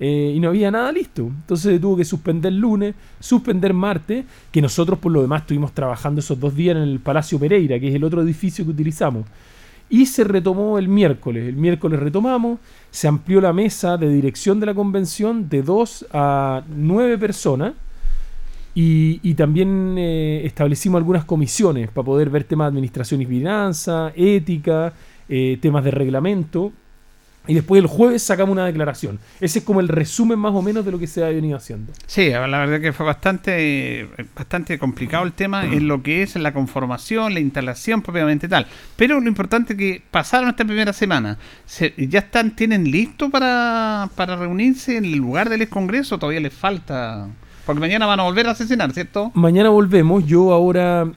Eh, y no había nada listo. Entonces tuvo que suspender lunes, suspender martes, que nosotros por lo demás estuvimos trabajando esos dos días en el Palacio Pereira, que es el otro edificio que utilizamos. Y se retomó el miércoles. El miércoles retomamos, se amplió la mesa de dirección de la convención de dos a nueve personas. Y, también eh, establecimos algunas comisiones para poder ver temas de administración y finanzas, ética, eh, temas de reglamento. Y después el jueves sacamos una declaración. Ese es como el resumen más o menos de lo que se ha venido haciendo. Sí, la verdad que fue bastante, bastante complicado el tema en lo que es la conformación, la instalación propiamente tal. Pero lo importante es que pasaron esta primera semana. ¿Ya están, tienen listo para, para reunirse en el lugar del Congreso? Todavía les falta... Porque mañana van a volver a asesinar, ¿cierto? Mañana volvemos. Yo ahora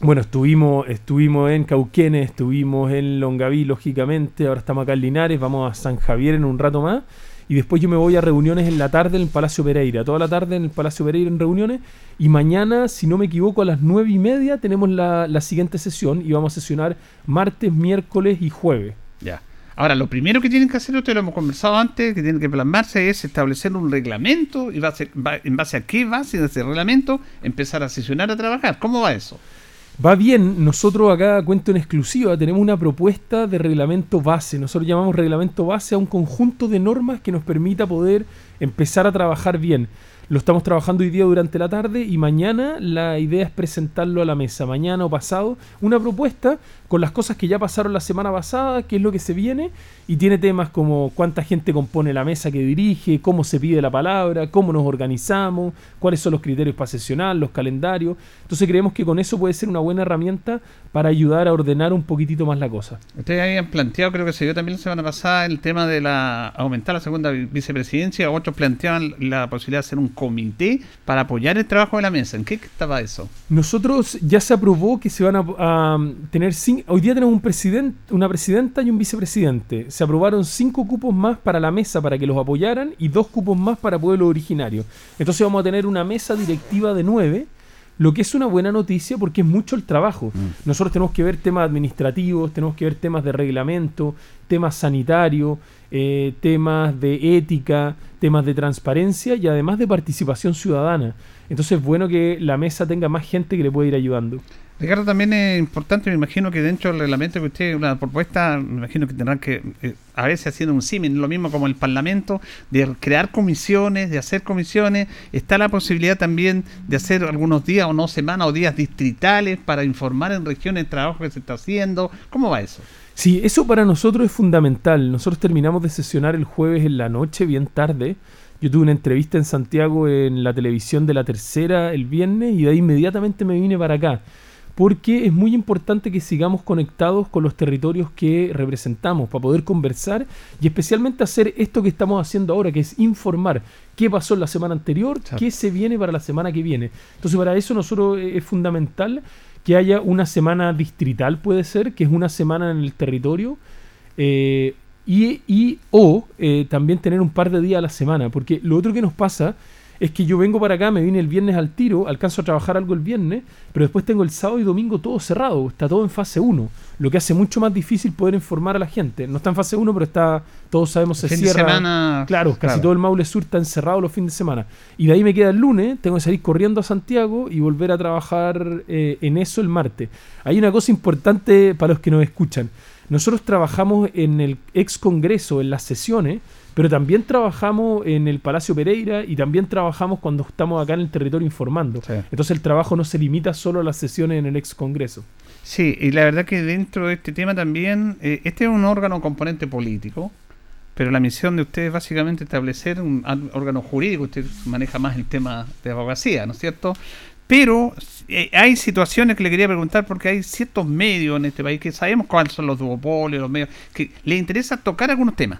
bueno, estuvimos, estuvimos en Cauquenes, estuvimos en Longaví, lógicamente, ahora estamos acá en Linares, vamos a San Javier en un rato más, y después yo me voy a reuniones en la tarde en el Palacio Pereira, toda la tarde en el Palacio Pereira en reuniones, y mañana, si no me equivoco, a las nueve y media tenemos la, la siguiente sesión, y vamos a sesionar martes, miércoles y jueves. Ya. Ahora, lo primero que tienen que hacer, ustedes lo hemos conversado antes, que tienen que plasmarse es establecer un reglamento, y va en base a qué base de ese reglamento empezar a sesionar a trabajar. ¿Cómo va eso? Va bien, nosotros acá, cuento en exclusiva, tenemos una propuesta de reglamento base. Nosotros llamamos reglamento base a un conjunto de normas que nos permita poder empezar a trabajar bien. Lo estamos trabajando hoy día durante la tarde y mañana la idea es presentarlo a la mesa, mañana o pasado, una propuesta con las cosas que ya pasaron la semana pasada, qué es lo que se viene, y tiene temas como cuánta gente compone la mesa que dirige, cómo se pide la palabra, cómo nos organizamos, cuáles son los criterios para sesionar, los calendarios. Entonces creemos que con eso puede ser una buena herramienta para ayudar a ordenar un poquitito más la cosa. Ustedes habían planteado, creo que se dio también la semana pasada, el tema de la aumentar la segunda vicepresidencia, otros planteaban la posibilidad de hacer un comité para apoyar el trabajo de la mesa. ¿En qué estaba eso? Nosotros ya se aprobó que se van a, tener hoy día tenemos un presidente, una presidenta y un vicepresidente. Se aprobaron cinco cupos más para la mesa para que los apoyaran y dos cupos más para pueblo originario. Entonces vamos a tener una mesa directiva de nueve lo que es una buena noticia porque es mucho el trabajo. Mm. Nosotros tenemos que ver temas administrativos, tenemos que ver temas de reglamento, temas sanitarios, eh, temas de ética, temas de transparencia y además de participación ciudadana. Entonces es bueno que la mesa tenga más gente que le pueda ir ayudando. Ricardo, también es importante, me imagino que dentro del reglamento que usted, una propuesta, me imagino que tendrán que, eh, a veces haciendo un símil, lo mismo como el Parlamento, de crear comisiones, de hacer comisiones. Está la posibilidad también de hacer algunos días o no semanas o días distritales para informar en regiones el trabajo que se está haciendo. ¿Cómo va eso? Sí, eso para nosotros es fundamental. Nosotros terminamos de sesionar el jueves en la noche, bien tarde. Yo tuve una entrevista en Santiago en la televisión de la tercera el viernes y de ahí inmediatamente me vine para acá porque es muy importante que sigamos conectados con los territorios que representamos para poder conversar y especialmente hacer esto que estamos haciendo ahora, que es informar qué pasó en la semana anterior, qué se viene para la semana que viene. Entonces para eso nosotros eh, es fundamental que haya una semana distrital, puede ser, que es una semana en el territorio. Eh, y, y, o eh, también tener un par de días a la semana, porque lo otro que nos pasa es que yo vengo para acá, me vine el viernes al tiro, alcanzo a trabajar algo el viernes, pero después tengo el sábado y domingo todo cerrado, está todo en fase 1, lo que hace mucho más difícil poder informar a la gente. No está en fase 1, pero está, todos sabemos, se fin cierra. De semana, claro, casi todo el Maule Sur está encerrado los fines de semana. Y de ahí me queda el lunes, tengo que salir corriendo a Santiago y volver a trabajar eh, en eso el martes. Hay una cosa importante para los que nos escuchan. Nosotros trabajamos en el ex Congreso, en las sesiones, pero también trabajamos en el Palacio Pereira y también trabajamos cuando estamos acá en el territorio informando. Entonces el trabajo no se limita solo a las sesiones en el ex Congreso. Sí, y la verdad que dentro de este tema también, eh, este es un órgano componente político, pero la misión de usted es básicamente establecer un órgano jurídico, usted maneja más el tema de abogacía, ¿no es cierto? Pero eh, hay situaciones que le quería preguntar porque hay ciertos medios en este país que sabemos cuáles son los duopolios, los medios, que le interesa tocar algunos temas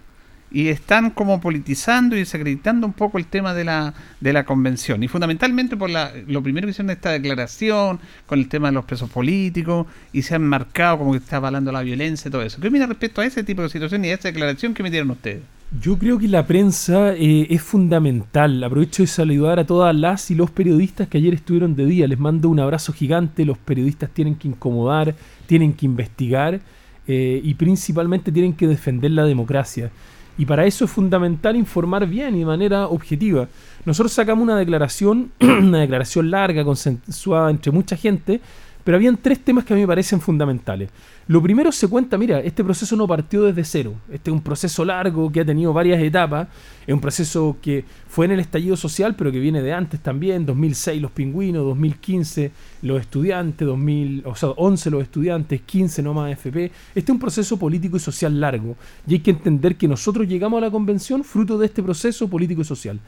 y están como politizando y desacreditando un poco el tema de la, de la convención. Y fundamentalmente por la, lo primero que hicieron esta declaración con el tema de los presos políticos y se han marcado como que está avalando la violencia y todo eso. ¿Qué opina respecto a ese tipo de situación y a esa declaración que metieron ustedes? Yo creo que la prensa eh, es fundamental. Aprovecho de saludar a todas las y los periodistas que ayer estuvieron de día. Les mando un abrazo gigante. Los periodistas tienen que incomodar, tienen que investigar eh, y principalmente tienen que defender la democracia. Y para eso es fundamental informar bien y de manera objetiva. Nosotros sacamos una declaración, una declaración larga, consensuada entre mucha gente, pero habían tres temas que a mí me parecen fundamentales. Lo primero se cuenta, mira, este proceso no partió desde cero. Este es un proceso largo que ha tenido varias etapas. Es un proceso que fue en el estallido social, pero que viene de antes también. 2006 los pingüinos, 2015 los estudiantes, 2011 los estudiantes, 15 no más FP. Este es un proceso político y social largo. Y hay que entender que nosotros llegamos a la convención fruto de este proceso político y social.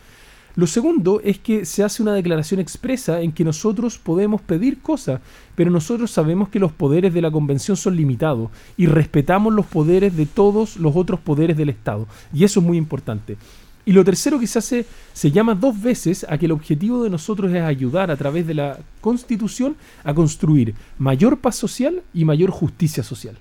Lo segundo es que se hace una declaración expresa en que nosotros podemos pedir cosas, pero nosotros sabemos que los poderes de la convención son limitados y respetamos los poderes de todos los otros poderes del Estado. Y eso es muy importante. Y lo tercero que se hace, se llama dos veces a que el objetivo de nosotros es ayudar a través de la Constitución a construir mayor paz social y mayor justicia social.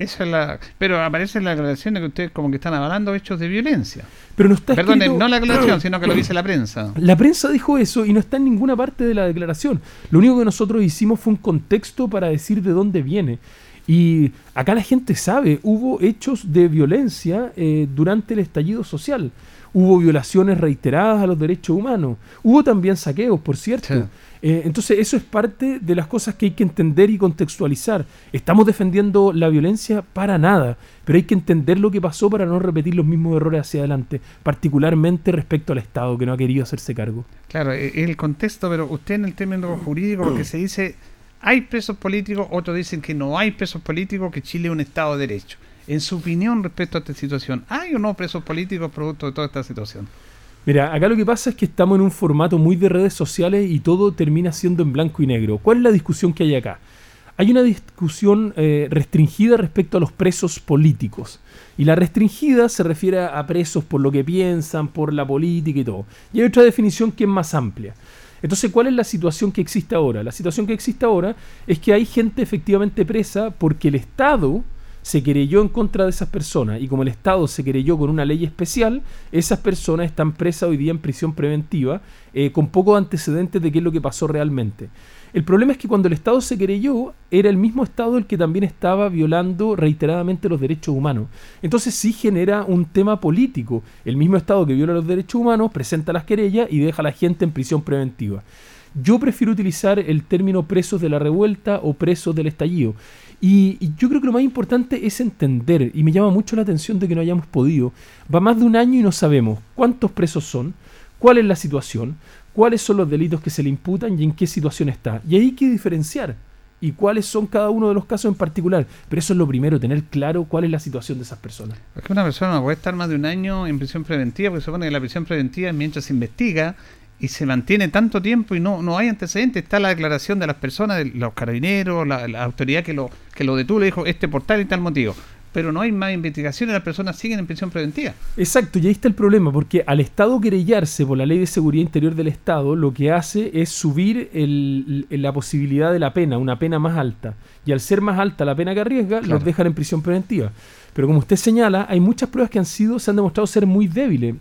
Esa es la, pero aparece en la declaración de que ustedes como que están avalando hechos de violencia. Pero no está Perdón, no la declaración, sino que lo dice la prensa. La prensa dijo eso y no está en ninguna parte de la declaración. Lo único que nosotros hicimos fue un contexto para decir de dónde viene. Y acá la gente sabe, hubo hechos de violencia eh, durante el estallido social. Hubo violaciones reiteradas a los derechos humanos. Hubo también saqueos, por cierto. Eh, entonces eso es parte de las cosas que hay que entender y contextualizar. ¿Estamos defendiendo la violencia? Para nada, pero hay que entender lo que pasó para no repetir los mismos errores hacia adelante, particularmente respecto al Estado que no ha querido hacerse cargo. Claro, es el contexto, pero usted en el término jurídico, porque se dice hay presos políticos, otros dicen que no hay presos políticos, que Chile es un Estado de Derecho. En su opinión respecto a esta situación, ¿hay o no presos políticos producto de toda esta situación? Mira, acá lo que pasa es que estamos en un formato muy de redes sociales y todo termina siendo en blanco y negro. ¿Cuál es la discusión que hay acá? Hay una discusión eh, restringida respecto a los presos políticos. Y la restringida se refiere a presos por lo que piensan, por la política y todo. Y hay otra definición que es más amplia. Entonces, ¿cuál es la situación que existe ahora? La situación que existe ahora es que hay gente efectivamente presa porque el Estado se querelló en contra de esas personas y como el Estado se querelló con una ley especial, esas personas están presas hoy día en prisión preventiva eh, con pocos antecedentes de qué es lo que pasó realmente. El problema es que cuando el Estado se querelló, era el mismo Estado el que también estaba violando reiteradamente los derechos humanos. Entonces sí genera un tema político. El mismo Estado que viola los derechos humanos presenta las querellas y deja a la gente en prisión preventiva. Yo prefiero utilizar el término presos de la revuelta o presos del estallido. Y, yo creo que lo más importante es entender, y me llama mucho la atención de que no hayamos podido. Va más de un año y no sabemos cuántos presos son, cuál es la situación, cuáles son los delitos que se le imputan y en qué situación está. Y ahí hay que diferenciar y cuáles son cada uno de los casos en particular. Pero eso es lo primero, tener claro cuál es la situación de esas personas. Porque una persona puede estar más de un año en prisión preventiva, porque supone que la prisión preventiva mientras se investiga y se mantiene tanto tiempo y no, no hay antecedentes. Está la declaración de las personas, de los carabineros, la, la autoridad que lo, que lo detuvo, le dijo este portal y tal motivo pero no hay más investigación y las personas siguen en prisión preventiva. Exacto, y ahí está el problema, porque al Estado querellarse por la ley de seguridad interior del Estado, lo que hace es subir el, la posibilidad de la pena, una pena más alta. Y al ser más alta la pena que arriesga, los dejan en prisión preventiva. Pero como usted señala, hay muchas pruebas que han sido, se han demostrado ser muy débiles.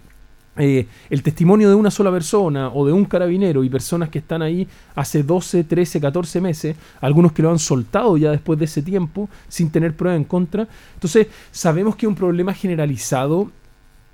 Eh, el testimonio de una sola persona o de un carabinero y personas que están ahí hace 12, 13, 14 meses, algunos que lo han soltado ya después de ese tiempo sin tener prueba en contra. Entonces, sabemos que es un problema generalizado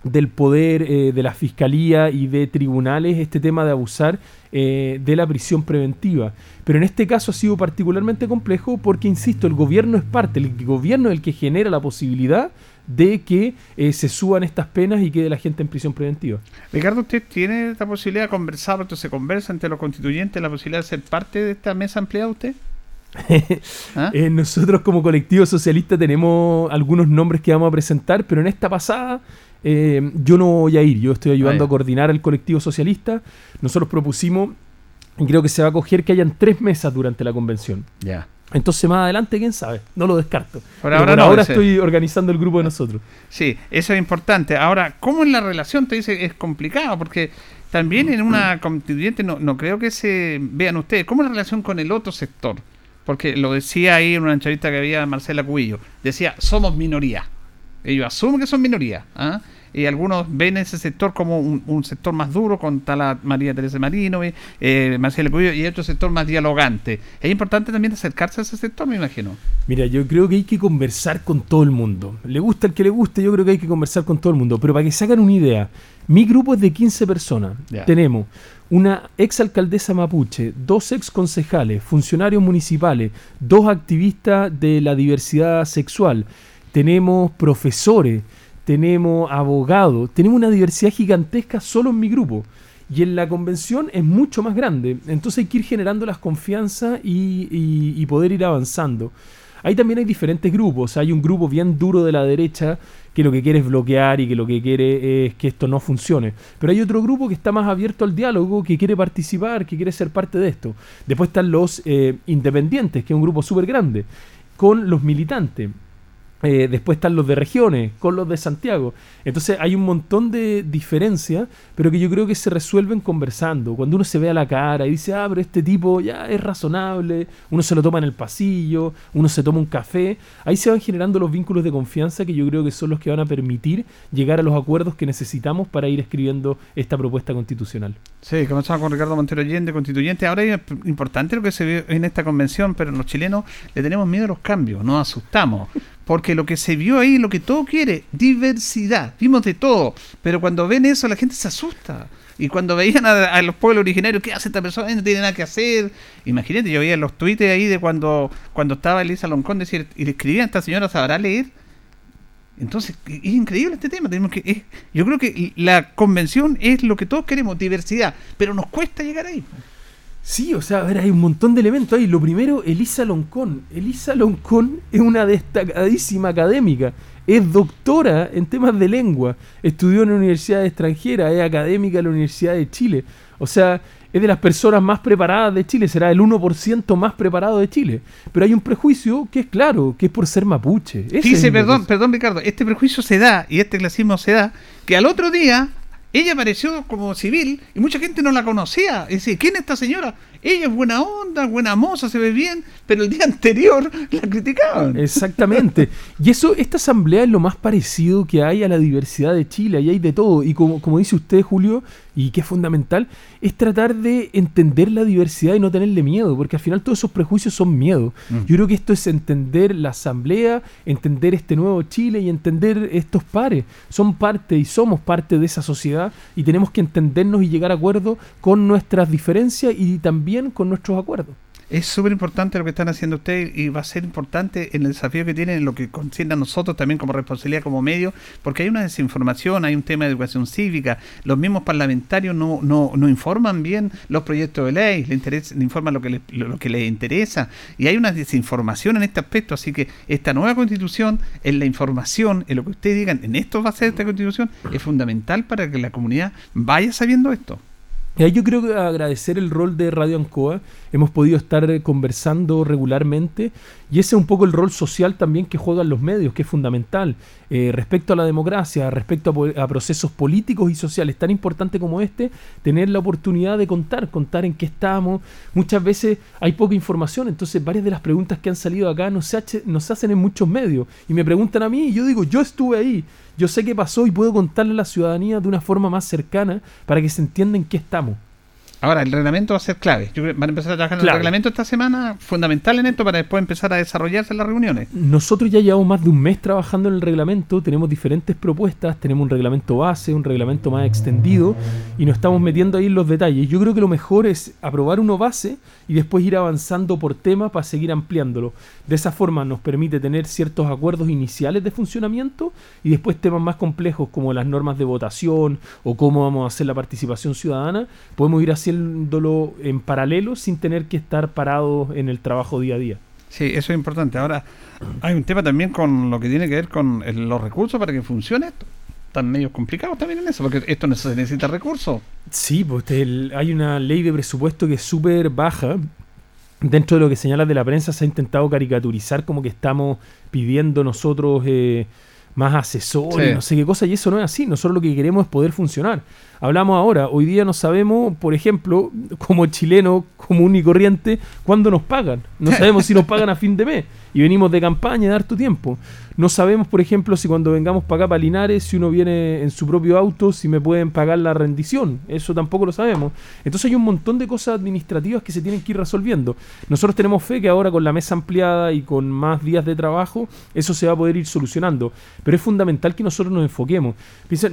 del poder eh, de la fiscalía y de tribunales este tema de abusar eh, de la prisión preventiva. Pero en este caso ha sido particularmente complejo porque, insisto, el gobierno es parte, el gobierno es el que genera la posibilidad de que eh, se suban estas penas y quede la gente en prisión preventiva. Ricardo, ¿usted tiene esta posibilidad de conversar, entonces se conversa entre los constituyentes, la posibilidad de ser parte de esta mesa ampliada usted? ¿Ah? Eh, nosotros como colectivo socialista tenemos algunos nombres que vamos a presentar, pero en esta pasada eh, yo no voy a ir, yo estoy ayudando Ah, a coordinar el colectivo socialista. Nosotros propusimos, y creo que se va a coger que hayan tres mesas durante la convención. Ya. Entonces más adelante, quién sabe, no lo descarto. Por ahora por no, ahora ese- estoy organizando el grupo de nosotros. Sí, eso es importante. Ahora, ¿cómo es la relación? Te dice, es complicado, porque también en una constituyente no, no creo que se vean ustedes. ¿Cómo es la relación con el otro sector? Porque lo decía ahí en una entrevista que había Marcela Cubillo. Decía, somos minoría. Ellos asumen que son minoría. ¿ah? Y algunos ven ese sector como un, un sector más duro, con tal a María Teresa Marino, eh, Marcela Cubillo, y otro sector más dialogante. Es importante también acercarse a ese sector, me imagino. Mira, yo creo que hay que conversar con todo el mundo. Le gusta el que le guste, yo creo que hay que conversar con todo el mundo. Pero para que se hagan una idea, mi grupo es de 15 personas. Tenemos una ex alcaldesa mapuche, dos ex concejales, funcionarios municipales, dos activistas de la diversidad sexual, tenemos profesores, tenemos abogados, tenemos una diversidad gigantesca solo en mi grupo. Y en la convención es mucho más grande. Entonces hay que ir generando las confianzas y, y- poder ir avanzando. Ahí también hay diferentes grupos. Hay un grupo bien duro de la derecha que lo que quiere es bloquear y que lo que quiere es que esto no funcione. Pero hay otro grupo que está más abierto al diálogo, que quiere participar, que quiere ser parte de esto. Después están los eh, independientes, que es un grupo súper grande, con los militantes. Eh, después están los de regiones, con los de Santiago. Entonces hay un montón de diferencias, pero que yo creo que se resuelven conversando. Cuando uno se ve a la cara y dice, ah, pero este tipo ya es razonable, uno se lo toma en el pasillo, uno se toma un café, ahí se van generando los vínculos de confianza que yo creo que son los que van a permitir llegar a los acuerdos que necesitamos para ir escribiendo esta propuesta constitucional. Sí, comenzamos con Ricardo Montero Allende, constituyente. Ahora es importante lo que se vio en esta convención, pero los chilenos le tenemos miedo a los cambios, nos asustamos. Porque lo que se vio ahí, lo que todo quiere, diversidad. Vimos de todo, pero cuando ven eso la gente se asusta. Y cuando veían a, los pueblos originarios, ¿qué hace esta persona? No tiene nada que hacer. Imagínate, yo veía los tweets ahí de cuando, cuando estaba Elisa Loncón decir, y le escribían, esta señora sabrá leer. Entonces, es increíble este tema. Tenemos que, yo creo que la convención es lo que todos queremos, diversidad, pero nos cuesta llegar ahí. Sí, o sea, a ver, hay un montón de elementos ahí. Lo primero, Elisa Loncón. Elisa Loncón es una destacadísima académica. Es doctora en temas de lengua. Estudió en universidades extranjeras. Es académica en la Universidad de Chile. O sea, es de las personas más preparadas de Chile. Será el 1% más preparado de Chile. Pero hay un prejuicio que es claro, que es por ser mapuche. Ese es Dice, el perdón, prejuicio. perdón Ricardo, este prejuicio se da y este clasismo se da que al otro día ella apareció como civil y mucha gente no la conocía. Es decir, ¿quién es esta señora? Ella es buena onda, buena moza, se ve bien, pero el día anterior la criticaban. Exactamente. Y eso, esta asamblea es lo más parecido que hay a la diversidad de Chile, ahí hay de todo. Y como, como dice usted, Julio, y que es fundamental, es tratar de entender la diversidad y no tenerle miedo, porque al final todos esos prejuicios son miedo. Mm. Yo creo que esto es entender la asamblea, entender este nuevo Chile y entender estos pares. Son parte y somos parte de esa sociedad y tenemos que entendernos y llegar a acuerdos con nuestras diferencias y también con nuestros acuerdos. Es súper importante lo que están haciendo ustedes y va a ser importante en el desafío que tienen, en lo que concierne a nosotros también como responsabilidad como medio, porque hay una desinformación, hay un tema de educación cívica, los mismos parlamentarios no, no, no informan bien los proyectos de ley, le, interesa, le informan lo que, les, lo, que les interesa, y hay una desinformación en este aspecto, así que esta nueva constitución, en la información, en lo que ustedes digan, en esto va a ser esta constitución, es fundamental para que la comunidad vaya sabiendo esto. Y ahí yo creo que agradecer el rol de Radio Ancoa. Hemos podido estar conversando regularmente y ese es un poco el rol social también que juegan los medios, que es fundamental eh, respecto a la democracia, respecto a, a, procesos políticos y sociales tan importante como este, tener la oportunidad de contar, contar en qué estamos. Muchas veces hay poca información, entonces varias de las preguntas que han salido acá no se, no se hacen en muchos medios y me preguntan a mí y yo digo, yo estuve ahí. Yo sé qué pasó y puedo contarle a la ciudadanía de una forma más cercana para que se entienda en qué estamos. Ahora, el reglamento va a ser clave. Van a empezar a trabajar en el reglamento esta semana, fundamental en esto para después empezar a desarrollarse en las reuniones. Nosotros ya llevamos más de un mes trabajando en el reglamento, tenemos diferentes propuestas, tenemos un reglamento base, un reglamento más extendido y nos estamos metiendo ahí en los detalles. Yo creo que lo mejor es aprobar uno base y después ir avanzando por tema para seguir ampliándolo. De esa forma nos permite tener ciertos acuerdos iniciales de funcionamiento y después temas más complejos como las normas de votación o cómo vamos a hacer la participación ciudadana, podemos ir haciendo en paralelo sin tener que estar parado en el trabajo día a día. Sí, eso es importante. Ahora, hay un tema también con lo que tiene que ver con los recursos para que funcione esto. Están medio complicados también en eso, porque esto necesita recursos. Sí, pues hay una ley de presupuesto que es súper baja. Dentro de lo que señala de la prensa se ha intentado caricaturizar como que estamos pidiendo nosotros eh, más asesores, no sé qué cosa, y eso no es así. Nosotros lo que queremos es poder funcionar. Hablamos ahora, hoy día no sabemos, por ejemplo, como chileno común y corriente, cuándo nos pagan. No sabemos si nos pagan a fin de mes y venimos de campaña de dar tu tiempo. No sabemos, por ejemplo, si cuando vengamos para acá, para Linares, si uno viene en su propio auto, si me pueden pagar la rendición. Eso tampoco lo sabemos. Entonces hay un montón de cosas administrativas que se tienen que ir resolviendo. Nosotros tenemos fe que ahora con la mesa ampliada y con más días de trabajo, eso se va a poder ir solucionando. Pero es fundamental que nosotros nos enfoquemos.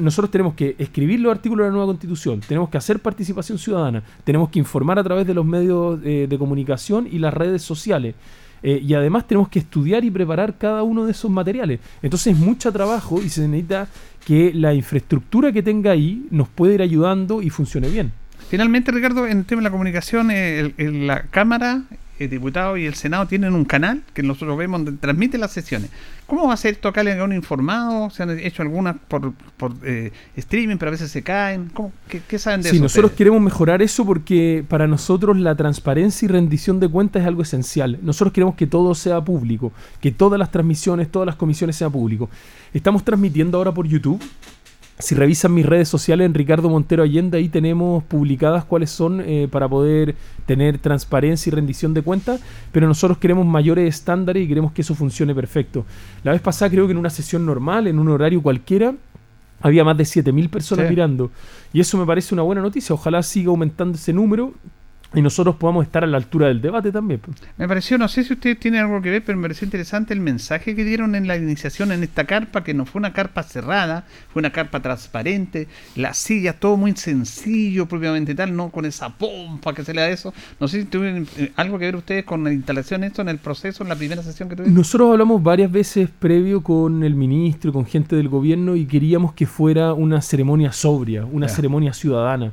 Nosotros tenemos que escribir los artículos de nueva constitución, tenemos que hacer participación ciudadana, tenemos que informar a través de los medios eh, de comunicación y las redes sociales. Eh, y además tenemos que estudiar y preparar cada uno de esos materiales. Entonces es mucho trabajo y se necesita que la infraestructura que tenga ahí nos pueda ir ayudando y funcione bien. Finalmente, Ricardo, en el tema de la comunicación, eh, la Cámara, el diputado y el Senado tienen un canal que nosotros vemos donde transmite las sesiones. ¿Cómo va a ser esto acá? ¿Le han informado? ¿Se han hecho algunas por, por eh, streaming, pero a veces se caen? ¿Cómo, qué, saben de eso? Sí, nosotros queremos mejorar eso porque para nosotros la transparencia y rendición de cuentas es algo esencial. Nosotros queremos que todo sea público, que todas las transmisiones, todas las comisiones sean público. Estamos transmitiendo ahora por YouTube si revisan mis redes sociales en Ricardo Montero Allende, ahí tenemos publicadas cuáles son eh, para poder tener transparencia y rendición de cuentas, pero nosotros queremos mayores estándares y queremos que eso funcione perfecto. La vez pasada creo que en una sesión normal, en un horario cualquiera, había más de 7.000 personas mirando. Y eso me parece una buena noticia. Ojalá siga aumentando ese número y nosotros podamos estar a la altura del debate también. Me pareció, no sé si ustedes tienen algo que ver, pero me pareció interesante el mensaje que dieron en la iniciación en esta carpa, que no fue una carpa cerrada, fue una carpa transparente, las sillas, todo muy sencillo, propiamente tal, no con esa pompa que se le da eso. No sé si tuvieron eh, algo que ver ustedes con la instalación esto en el proceso, en la primera sesión que tuvieron. Nosotros hablamos varias veces previo con el ministro, con gente del gobierno, y queríamos que fuera una ceremonia sobria, una ceremonia ciudadana.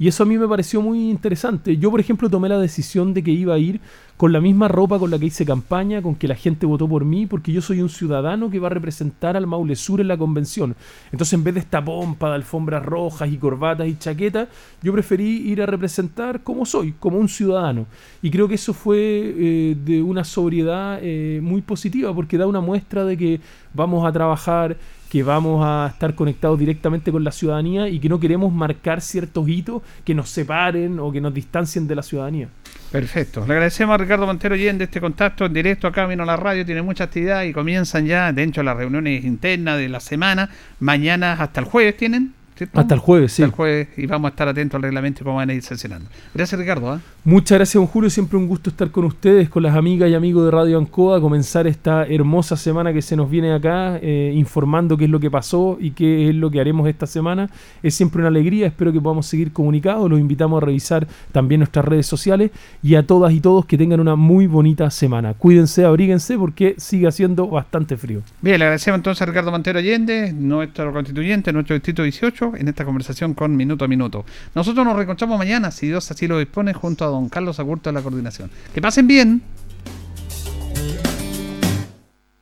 Y eso a mí me pareció muy interesante. Yo, por ejemplo, tomé la decisión de que iba a ir con la misma ropa con la que hice campaña, con que la gente votó por mí, porque yo soy un ciudadano que va a representar al Maule Sur en la convención. Entonces, en vez de esta pompa de alfombras rojas y corbatas y chaquetas, yo preferí ir a representar como soy, como un ciudadano. Y creo que eso fue eh, de una sobriedad eh, muy positiva, porque da una muestra de que vamos a trabajar que vamos a estar conectados directamente con la ciudadanía y que no queremos marcar ciertos hitos que nos separen o que nos distancien de la ciudadanía. Perfecto. Le agradecemos a Ricardo Montero Allende este contacto en directo acá, vino a la radio, tiene mucha actividad y comienzan ya dentro de las reuniones internas de la semana. Mañana hasta el jueves tienen. Hasta el jueves, sí. Hasta el jueves y vamos a estar atentos al reglamento y cómo van a ir sancionando. Gracias, Ricardo. ¿ah? Muchas gracias, don Julio. Siempre un gusto estar con ustedes, con las amigas y amigos de Radio Ancoa, comenzar esta hermosa semana que se nos viene acá, eh, informando qué es lo que pasó y qué es lo que haremos esta semana. Es siempre una alegría, espero que podamos seguir comunicados. Los invitamos a revisar también nuestras redes sociales y a todas y todos que tengan una muy bonita semana. Cuídense, abríguense porque sigue haciendo bastante frío. Bien, le agradecemos entonces a Ricardo Montero Allende, nuestro constituyente, nuestro distrito 18 en esta conversación con Minuto a Minuto. Nosotros nos reencontramos mañana, si Dios así lo dispone, junto a don Carlos Agurto de la coordinación. Que pasen bien.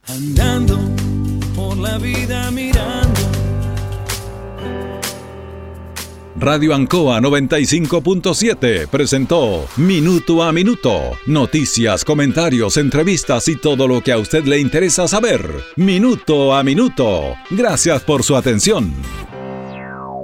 Andando por la vida mirando Radio Ancoa 95.7 presentó Minuto a Minuto. Noticias, comentarios, entrevistas y todo lo que a usted le interesa saber. Minuto a Minuto. Gracias por su atención.